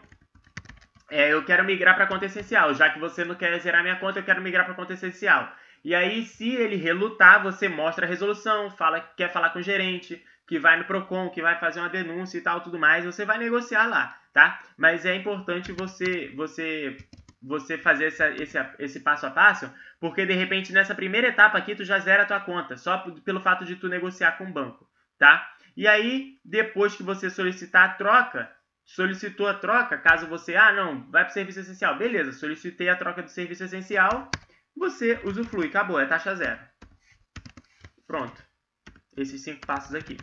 é, eu quero migrar para a conta essencial, já que você não quer zerar minha conta, eu quero migrar para a conta essencial. E aí, se ele relutar, você mostra a resolução, fala que quer falar com o gerente, que vai no Procon, que vai fazer uma denúncia e tal, tudo mais, você vai negociar lá, tá? Mas é importante você você você fazer essa, esse, esse passo a passo, porque de repente nessa primeira etapa aqui tu já zera a tua conta, só pelo fato de tu negociar com o banco, tá? E aí, depois que você solicitar a troca, solicitou a troca, caso você, ah, não, vai para o serviço essencial, beleza, solicitei a troca do serviço essencial, você usufrui, acabou, é taxa zero. Pronto esses cinco passos aqui,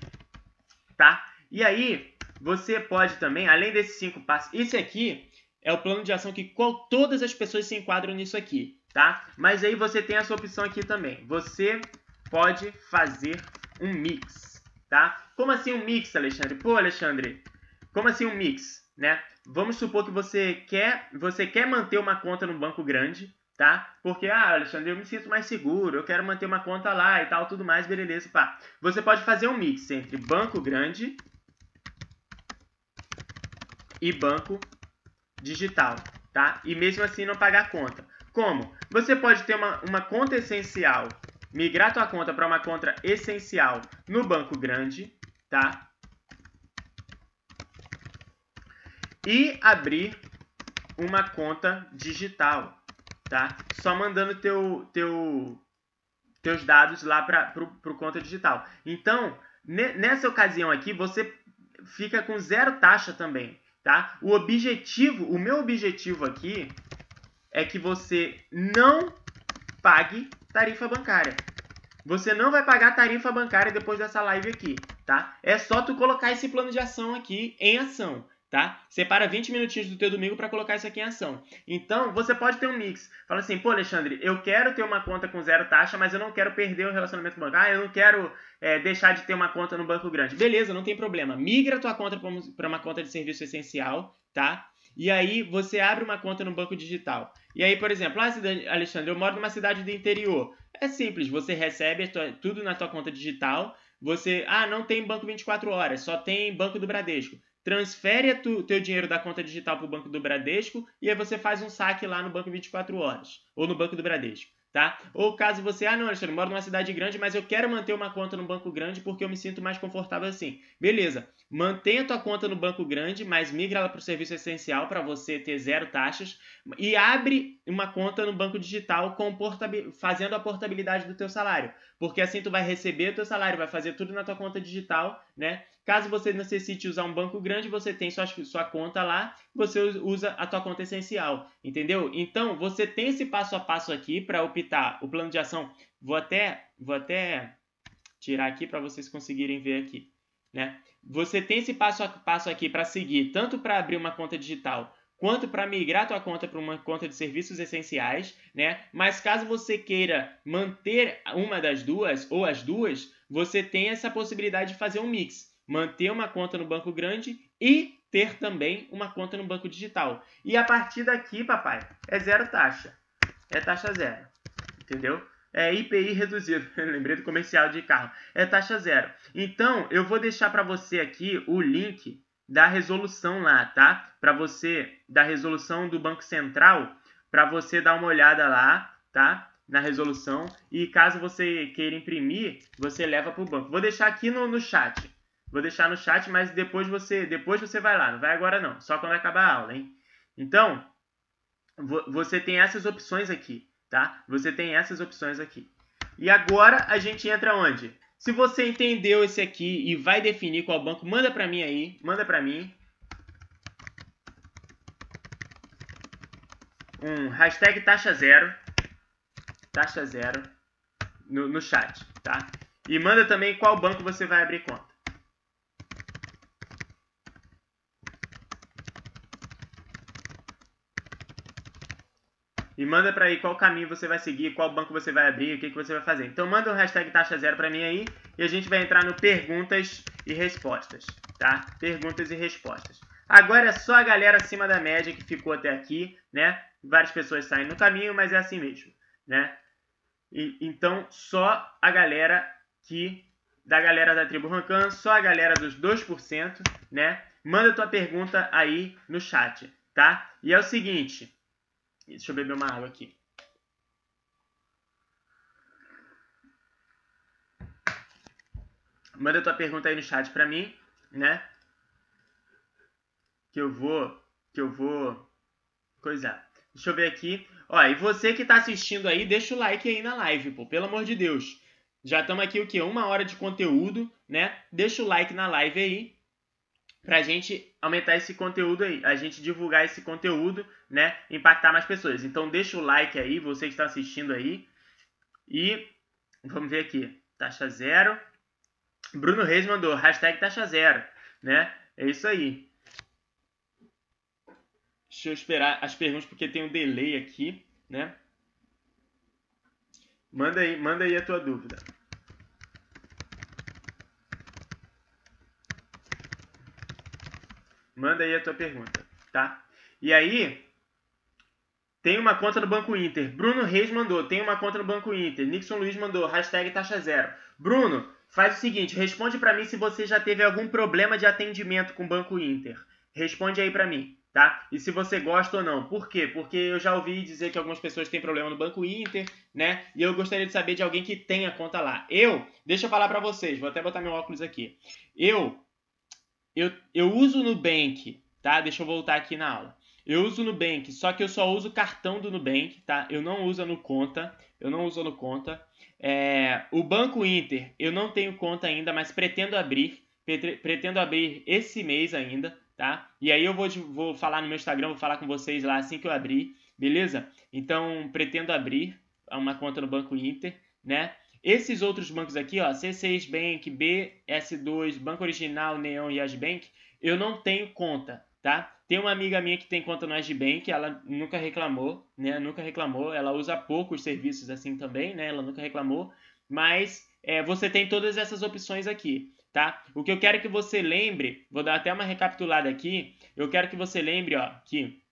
tá? E aí, você pode também, além desses cinco passos, esse aqui é o plano de ação que qual, todas as pessoas se enquadram nisso aqui, tá? Mas aí você tem essa opção aqui também. Você pode fazer um mix, tá? Como assim um mix, Alexandre? Pô, Alexandre, como assim um mix, né? Vamos supor que você quer, você quer manter uma conta no banco grande, tá? Porque, ah, Alexandre, eu me sinto mais seguro, eu quero manter uma conta lá e tal, tudo mais, beleza, pá. Você pode fazer um mix entre banco grande e banco digital, tá? E mesmo assim não pagar conta. Como? Você pode ter uma, uma conta essencial, migrar tua conta para uma conta essencial no banco grande, tá? e abrir uma conta digital, tá? Só mandando teu, teu, teus dados lá para o conta digital. Então, nessa ocasião aqui, você fica com zero taxa também, tá? O objetivo, o meu objetivo aqui é que você não pague tarifa bancária. Você não vai pagar tarifa bancária depois dessa live aqui, tá? É só tu colocar esse plano de ação aqui em ação tá? Separa 20 minutinhos do teu domingo para colocar isso aqui em ação. Então, você pode ter um mix. Fala assim, pô, Alexandre, eu quero ter uma conta com zero taxa, mas eu não quero perder o relacionamento bancário, eu não quero é, deixar de ter uma conta no banco grande. Beleza, não tem problema. Migra tua conta para uma conta de serviço essencial, tá? E aí você abre uma conta no banco digital. E aí, por exemplo, ah, Alexandre, eu moro numa cidade do interior. É simples, você recebe tua, tudo na tua conta digital. Você, ah, não tem banco 24 horas, só tem banco do Bradesco transfere o teu dinheiro da conta digital para o Banco do Bradesco e aí você faz um saque lá no Banco 24 Horas ou no Banco do Bradesco. Tá? Ou caso você, ah, não, Alexandre, moro numa cidade grande, mas eu quero manter uma conta no banco grande porque eu me sinto mais confortável assim. Beleza, mantenha tua conta no banco grande, mas migra ela para o serviço essencial para você ter zero taxas e abre uma conta no banco digital com fazendo a portabilidade do teu salário, porque assim tu vai receber o teu salário, vai fazer tudo na tua conta digital, né? Caso você necessite usar um banco grande, você tem sua, sua conta lá, você usa a tua conta essencial, entendeu? Então, você tem esse passo a passo aqui para optar o plano de ação. Vou até, vou até tirar aqui para vocês conseguirem ver aqui, né? Você tem esse passo a passo aqui para seguir, tanto para abrir uma conta digital quanto para migrar tua conta para uma conta de serviços essenciais, né? Mas caso você queira manter uma das duas ou as duas, você tem essa possibilidade de fazer um mix manter uma conta no banco grande e ter também uma conta no banco digital. E a partir daqui, papai, é zero taxa. É taxa zero. Entendeu? É IPI reduzido. *laughs* Lembrei do comercial de carro. É taxa zero. Então, eu vou deixar para você aqui o link da resolução lá, tá? Para você, da resolução do Banco Central, para você dar uma olhada lá, tá? Na resolução. E caso você queira imprimir, você leva para o banco. Vou deixar aqui no, no chat. Vou deixar no chat, mas depois você, depois você vai lá. Não vai agora não, só quando acabar a aula, hein? Então, você tem essas opções aqui, tá? Você tem essas opções aqui. E agora a gente entra onde? Se você entendeu esse aqui e vai definir qual banco, manda para mim aí, manda para mim. Um hashtag taxa zero, taxa zero no, no chat, tá? E manda também qual banco você vai abrir conta. E manda para aí qual caminho você vai seguir, qual banco você vai abrir, o que, que você vai fazer. Então manda o hashtag taxa zero para mim aí e a gente vai entrar no perguntas e respostas, tá? Perguntas e respostas. Agora é só a galera acima da média que ficou até aqui, né? Várias pessoas saem no caminho, mas é assim mesmo, né? E, então só a galera que da galera da tribo Rancan, só a galera dos 2%, né? Manda tua pergunta aí no chat, tá? E é o seguinte, Deixa eu beber uma água aqui. Manda tua pergunta aí no chat pra mim, né? Que eu vou. Que eu vou. Coisar. Deixa eu ver aqui. Ó, e você que tá assistindo aí, deixa o like aí na live, pô. Pelo amor de Deus. Já estamos aqui o quê? Uma hora de conteúdo, né? Deixa o like na live aí para a gente aumentar esse conteúdo aí, a gente divulgar esse conteúdo, né, impactar mais pessoas. Então deixa o like aí, você que está assistindo aí, e vamos ver aqui, taxa zero. Bruno Reis mandou, hashtag taxa zero, né, é isso aí. Deixa eu esperar as perguntas porque tem um delay aqui, né. Manda aí, manda aí a tua dúvida. Manda aí a tua pergunta, tá? E aí, tem uma conta no Banco Inter. Bruno Reis mandou, tem uma conta no Banco Inter. Nixon Luiz mandou, hashtag taxa zero. Bruno, faz o seguinte, responde para mim se você já teve algum problema de atendimento com o Banco Inter. Responde aí para mim, tá? E se você gosta ou não. Por quê? Porque eu já ouvi dizer que algumas pessoas têm problema no Banco Inter, né? E eu gostaria de saber de alguém que tenha conta lá. Eu, deixa eu falar para vocês, vou até botar meu óculos aqui. Eu eu, eu uso o Nubank tá? Deixa eu voltar aqui na aula. Eu uso o Nubank, só que eu só uso o cartão do Nubank, tá? Eu não uso no conta, eu não uso no conta. É, o Banco Inter, eu não tenho conta ainda, mas pretendo abrir, pretendo abrir esse mês ainda, tá? E aí eu vou, vou falar no meu Instagram, vou falar com vocês lá assim que eu abrir, beleza? Então, pretendo abrir uma conta no Banco Inter, né? Esses outros bancos aqui, ó, C6 Bank, BS2, Banco Original, Neon e Asbank, eu não tenho conta, tá? Tem uma amiga minha que tem conta no Asbank, ela nunca reclamou, né? Nunca reclamou, ela usa poucos serviços assim também, né? Ela nunca reclamou, mas é, você tem todas essas opções aqui, tá? O que eu quero que você lembre, vou dar até uma recapitulada aqui, eu quero que você lembre, ó, que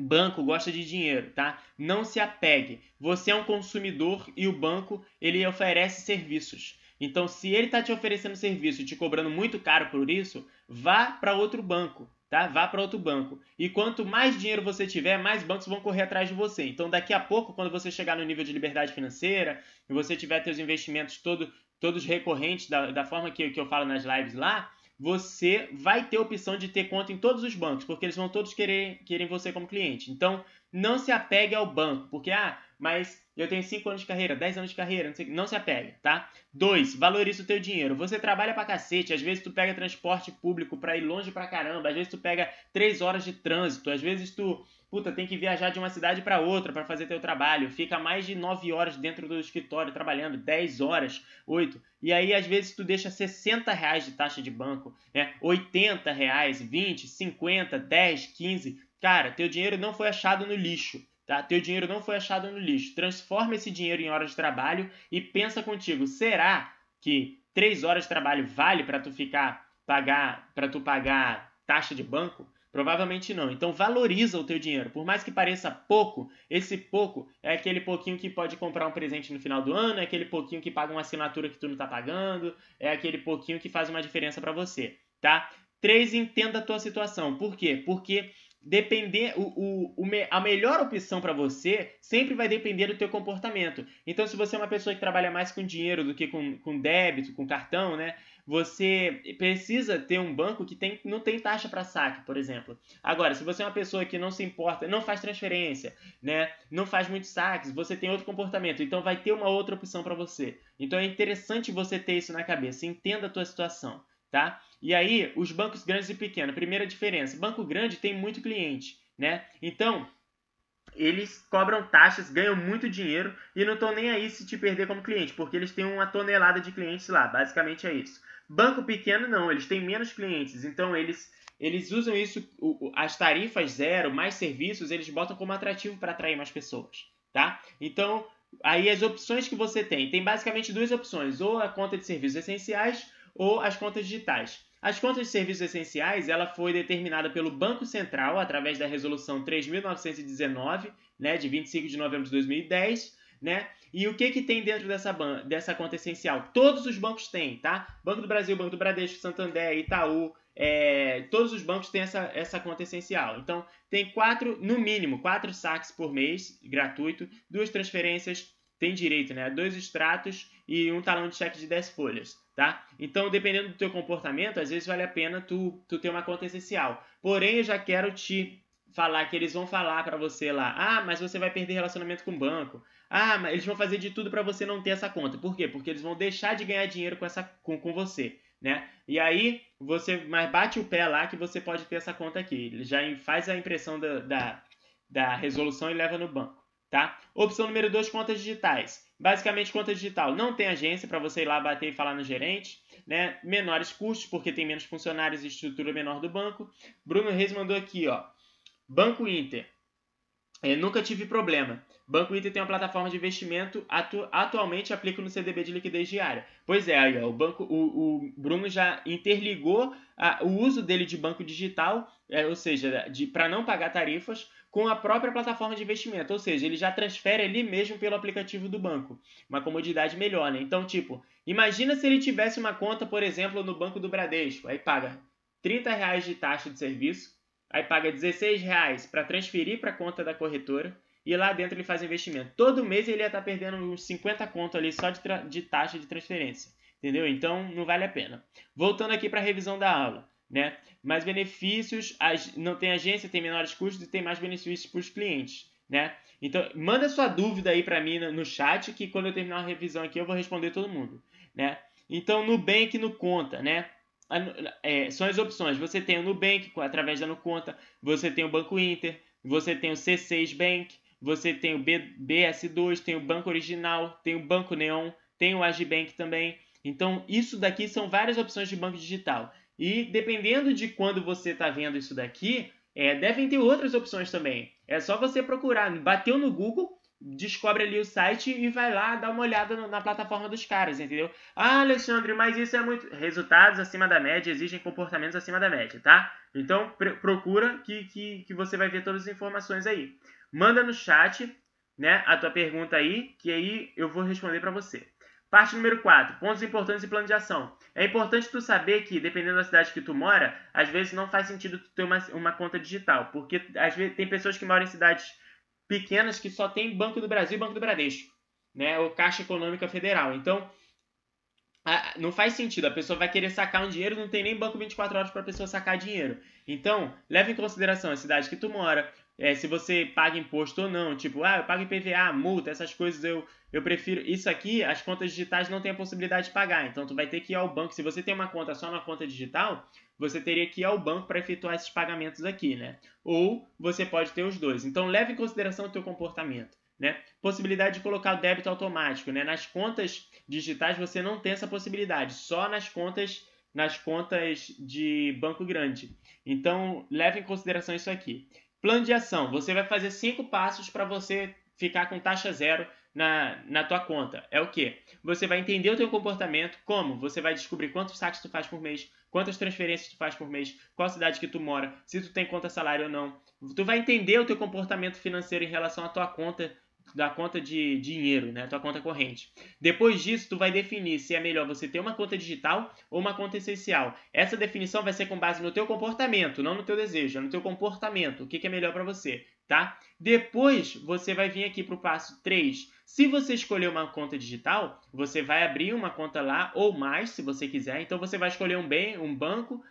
Banco gosta de dinheiro, tá? Não se apegue. Você é um consumidor e o banco ele oferece serviços. Então, se ele está te oferecendo serviço e te cobrando muito caro por isso, vá para outro banco, tá? Vá para outro banco. E quanto mais dinheiro você tiver, mais bancos vão correr atrás de você. Então, daqui a pouco, quando você chegar no nível de liberdade financeira e você tiver seus investimentos todo, todos recorrentes da, da forma que, que eu falo nas lives lá, você vai ter a opção de ter conta em todos os bancos, porque eles vão todos querer, querer você como cliente. Então, não se apegue ao banco, porque, ah, mas eu tenho 5 anos de carreira, 10 anos de carreira, não, sei, não se apegue, tá? 2. Valorize o teu dinheiro. Você trabalha pra cacete, às vezes tu pega transporte público pra ir longe pra caramba, às vezes tu pega 3 horas de trânsito, às vezes tu puta, tem que viajar de uma cidade para outra para fazer teu trabalho, fica mais de 9 horas dentro do escritório trabalhando, 10 horas, 8. E aí, às vezes, tu deixa 60 reais de taxa de banco, né? 80 reais, 20, 50, 10, 15. Cara, teu dinheiro não foi achado no lixo. Tá? Teu dinheiro não foi achado no lixo. Transforma esse dinheiro em horas de trabalho e pensa contigo, será que 3 horas de trabalho vale para tu ficar pagar para tu pagar taxa de banco? Provavelmente não. Então valoriza o teu dinheiro. Por mais que pareça pouco, esse pouco é aquele pouquinho que pode comprar um presente no final do ano, é aquele pouquinho que paga uma assinatura que tu não está pagando, é aquele pouquinho que faz uma diferença para você, tá? Três, entenda a tua situação. Por quê? Porque depender o, o, o a melhor opção para você sempre vai depender do teu comportamento. Então, se você é uma pessoa que trabalha mais com dinheiro do que com, com débito, com cartão, né? Você precisa ter um banco que tem, não tem taxa para saque, por exemplo. Agora, se você é uma pessoa que não se importa, não faz transferência, né? Não faz muitos saques, você tem outro comportamento, então vai ter uma outra opção para você. Então é interessante você ter isso na cabeça, entenda a tua situação tá? E aí, os bancos grandes e pequenos, primeira diferença, banco grande tem muito cliente, né? Então, eles cobram taxas, ganham muito dinheiro e não estão nem aí se te perder como cliente, porque eles têm uma tonelada de clientes lá, basicamente é isso. Banco pequeno não, eles têm menos clientes, então eles eles usam isso, as tarifas zero, mais serviços, eles botam como atrativo para atrair mais pessoas, tá? Então, aí as opções que você tem, tem basicamente duas opções, ou a conta de serviços essenciais ou as contas digitais. As contas de serviços essenciais, ela foi determinada pelo Banco Central através da resolução 3919, né, de 25 de novembro de 2010, né? E o que que tem dentro dessa dessa conta essencial? Todos os bancos têm, tá? Banco do Brasil, Banco do Bradesco, Santander, Itaú, é, todos os bancos têm essa, essa conta essencial. Então, tem quatro, no mínimo, quatro saques por mês, gratuito, duas transferências, tem direito, né? Dois extratos e um talão de cheque de 10 folhas tá? Então, dependendo do teu comportamento, às vezes vale a pena tu, tu ter uma conta essencial. Porém, eu já quero te falar que eles vão falar para você lá, ah, mas você vai perder relacionamento com o banco. Ah, mas eles vão fazer de tudo para você não ter essa conta. Por quê? Porque eles vão deixar de ganhar dinheiro com essa com, com você, né? E aí você mas bate o pé lá que você pode ter essa conta aqui. Ele já faz a impressão da, da, da resolução e leva no banco, tá? Opção número 2, contas digitais. Basicamente, conta digital não tem agência para você ir lá bater e falar no gerente. Né? Menores custos, porque tem menos funcionários e estrutura menor do banco. Bruno Reis mandou aqui, ó. Banco Inter. Eu nunca tive problema. Banco Inter tem uma plataforma de investimento, atu atualmente aplica no CDB de liquidez diária. Pois é, aí, ó, o, banco, o, o Bruno já interligou a, o uso dele de banco digital, é, ou seja, para não pagar tarifas, com a própria plataforma de investimento, ou seja, ele já transfere ali mesmo pelo aplicativo do banco, uma comodidade melhor, né? Então, tipo, imagina se ele tivesse uma conta, por exemplo, no Banco do Bradesco, aí paga 30 reais de taxa de serviço, aí paga 16 reais para transferir para a conta da corretora e lá dentro ele faz investimento. Todo mês ele ia estar tá perdendo uns 50 conto ali só de, de taxa de transferência, entendeu? Então não vale a pena. Voltando aqui para a revisão da aula. Né? Mais benefícios, não tem agência, tem menores custos e tem mais benefícios para os clientes, né? Então, manda sua dúvida aí para mim no chat que quando eu terminar a revisão aqui eu vou responder todo mundo, né? Então, Nubank no Conta, né? É, são as opções. Você tem o Nubank através da Nuconta, você tem o Banco Inter, você tem o C6 Bank, você tem o B, BS2, tem o Banco Original, tem o Banco Neon, tem o Agibank também. Então, isso daqui são várias opções de banco digital. E dependendo de quando você está vendo isso daqui, é, devem ter outras opções também. É só você procurar, bateu no Google, descobre ali o site e vai lá dar uma olhada na plataforma dos caras, entendeu? Ah, Alexandre, mas isso é muito. Resultados acima da média exigem comportamentos acima da média, tá? Então procura que, que, que você vai ver todas as informações aí. Manda no chat, né, a tua pergunta aí, que aí eu vou responder para você. Parte número 4. Pontos importantes e plano de ação. É importante tu saber que, dependendo da cidade que tu mora, às vezes não faz sentido tu ter uma, uma conta digital. Porque às vezes tem pessoas que moram em cidades pequenas que só tem Banco do Brasil e Banco do Bradesco. Né? Ou Caixa Econômica Federal. Então, não faz sentido. A pessoa vai querer sacar um dinheiro, não tem nem banco 24 horas para a pessoa sacar dinheiro. Então, leve em consideração a cidade que tu mora, é, se você paga imposto ou não. Tipo, ah, eu pago IPVA, multa, essas coisas eu, eu prefiro. Isso aqui, as contas digitais não tem a possibilidade de pagar. Então, tu vai ter que ir ao banco. Se você tem uma conta só na conta digital, você teria que ir ao banco para efetuar esses pagamentos aqui, né? Ou você pode ter os dois. Então, leve em consideração o teu comportamento. Né? Possibilidade de colocar o débito automático. Né? Nas contas digitais você não tem essa possibilidade, só nas contas nas contas de banco grande. Então, leve em consideração isso aqui. Plano de ação. Você vai fazer cinco passos para você ficar com taxa zero na, na tua conta. É o que? Você vai entender o teu comportamento, como? Você vai descobrir quantos saques tu faz por mês, quantas transferências tu faz por mês, qual cidade que tu mora, se tu tem conta salário ou não. Tu vai entender o teu comportamento financeiro em relação à tua conta da conta de dinheiro, né? Tua conta corrente. Depois disso, tu vai definir se é melhor você ter uma conta digital ou uma conta essencial. Essa definição vai ser com base no teu comportamento, não no teu desejo, é no teu comportamento. O que, que é melhor para você, tá? Depois, você vai vir aqui para o passo 3. Se você escolher uma conta digital, você vai abrir uma conta lá ou mais, se você quiser. Então, você vai escolher um bem, um banco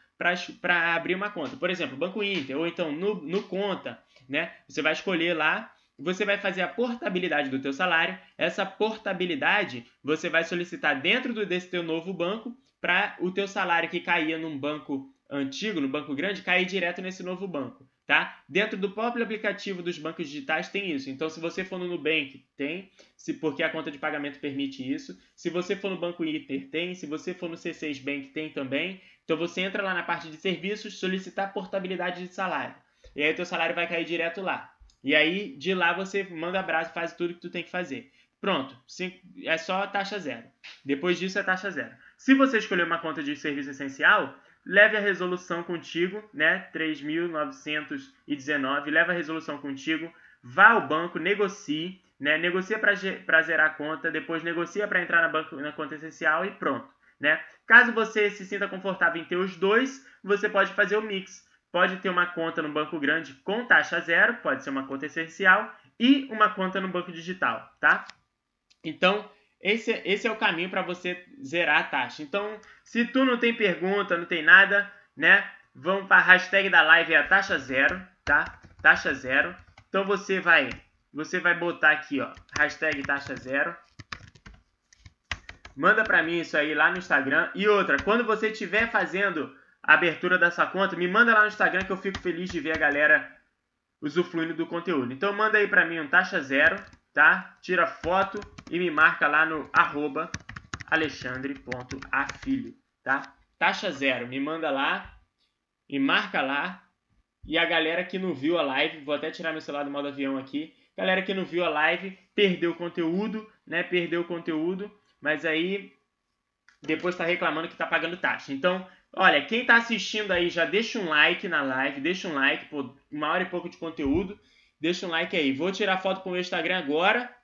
para abrir uma conta. Por exemplo, Banco Inter ou então no, no Conta, né? Você vai escolher lá você vai fazer a portabilidade do teu salário. Essa portabilidade você vai solicitar dentro desse teu novo banco para o teu salário que caía num banco antigo, no banco grande, cair direto nesse novo banco, tá? Dentro do próprio aplicativo dos bancos digitais tem isso. Então, se você for no Nubank, tem, se porque a conta de pagamento permite isso. Se você for no Banco Inter, tem. Se você for no C6 Bank, tem também. Então, você entra lá na parte de serviços, solicitar portabilidade de salário. E aí, teu salário vai cair direto lá. E aí, de lá, você manda abraço faz tudo que tu tem que fazer. Pronto, é só taxa zero. Depois disso é taxa zero. Se você escolher uma conta de serviço essencial, leve a resolução contigo, né? 3.919, leva a resolução contigo, vá ao banco, negocie, né? Negocia para zerar a conta, depois negocia para entrar na, banco, na conta essencial e pronto, né? Caso você se sinta confortável em ter os dois, você pode fazer o mix pode ter uma conta no banco grande com taxa zero, pode ser uma conta essencial, e uma conta no banco digital, tá? Então, esse, esse é o caminho para você zerar a taxa. Então, se tu não tem pergunta, não tem nada, né? Vamos para a hashtag da live, é a taxa zero, tá? Taxa zero. Então, você vai, você vai botar aqui, ó, hashtag taxa zero. Manda para mim isso aí lá no Instagram. E outra, quando você estiver fazendo abertura dessa conta, me manda lá no Instagram que eu fico feliz de ver a galera usufruindo do conteúdo. Então manda aí pra mim um taxa zero, tá? Tira foto e me marca lá no arroba alexandre.afilho, tá? Taxa zero, me manda lá e marca lá. E a galera que não viu a live, vou até tirar meu celular do modo avião aqui. Galera que não viu a live, perdeu o conteúdo, né? Perdeu o conteúdo, mas aí depois está reclamando que está pagando taxa. Então, Olha, quem está assistindo aí já deixa um like na live, deixa um like, pô, uma hora e pouco de conteúdo. Deixa um like aí. Vou tirar foto pro meu Instagram agora.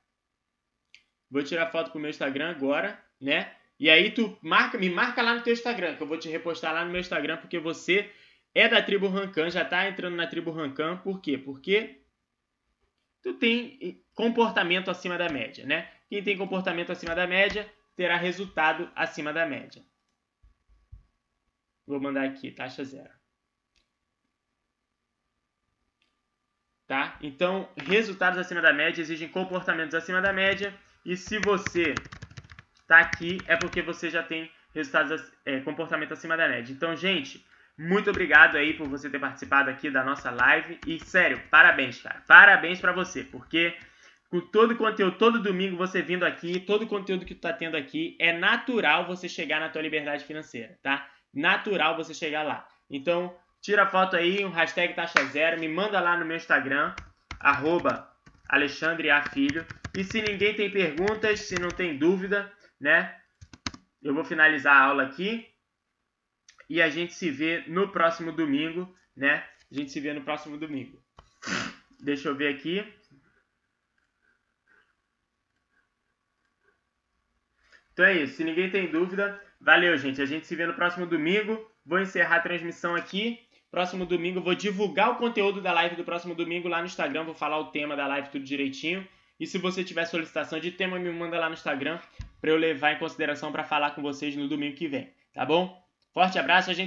Vou tirar foto pro meu Instagram agora, né? E aí tu marca, me marca lá no teu Instagram, que eu vou te repostar lá no meu Instagram, porque você é da tribo Rancan, já tá entrando na tribo Rancan. Por quê? Porque tu tem comportamento acima da média, né? Quem tem comportamento acima da média terá resultado acima da média. Vou mandar aqui, taxa zero. Tá? Então, resultados acima da média exigem comportamentos acima da média. E se você está aqui, é porque você já tem resultados, é, comportamento acima da média. Então, gente, muito obrigado aí por você ter participado aqui da nossa live. E, sério, parabéns, cara. Parabéns para você, porque com todo o conteúdo, todo domingo você vindo aqui, todo o conteúdo que tu tá tendo aqui, é natural você chegar na tua liberdade financeira, tá? Natural você chegar lá. Então, tira a foto aí, um hashtag taxa zero, me manda lá no meu Instagram, arroba Alexandre A. Filho. E se ninguém tem perguntas, se não tem dúvida, né? Eu vou finalizar a aula aqui. E a gente se vê no próximo domingo, né? A gente se vê no próximo domingo. Deixa eu ver aqui. Então é isso. Se ninguém tem dúvida, valeu, gente. A gente se vê no próximo domingo. Vou encerrar a transmissão aqui. Próximo domingo vou divulgar o conteúdo da live do próximo domingo lá no Instagram. Vou falar o tema da live tudo direitinho. E se você tiver solicitação de tema, me manda lá no Instagram para eu levar em consideração para falar com vocês no domingo que vem, tá bom? Forte abraço, a gente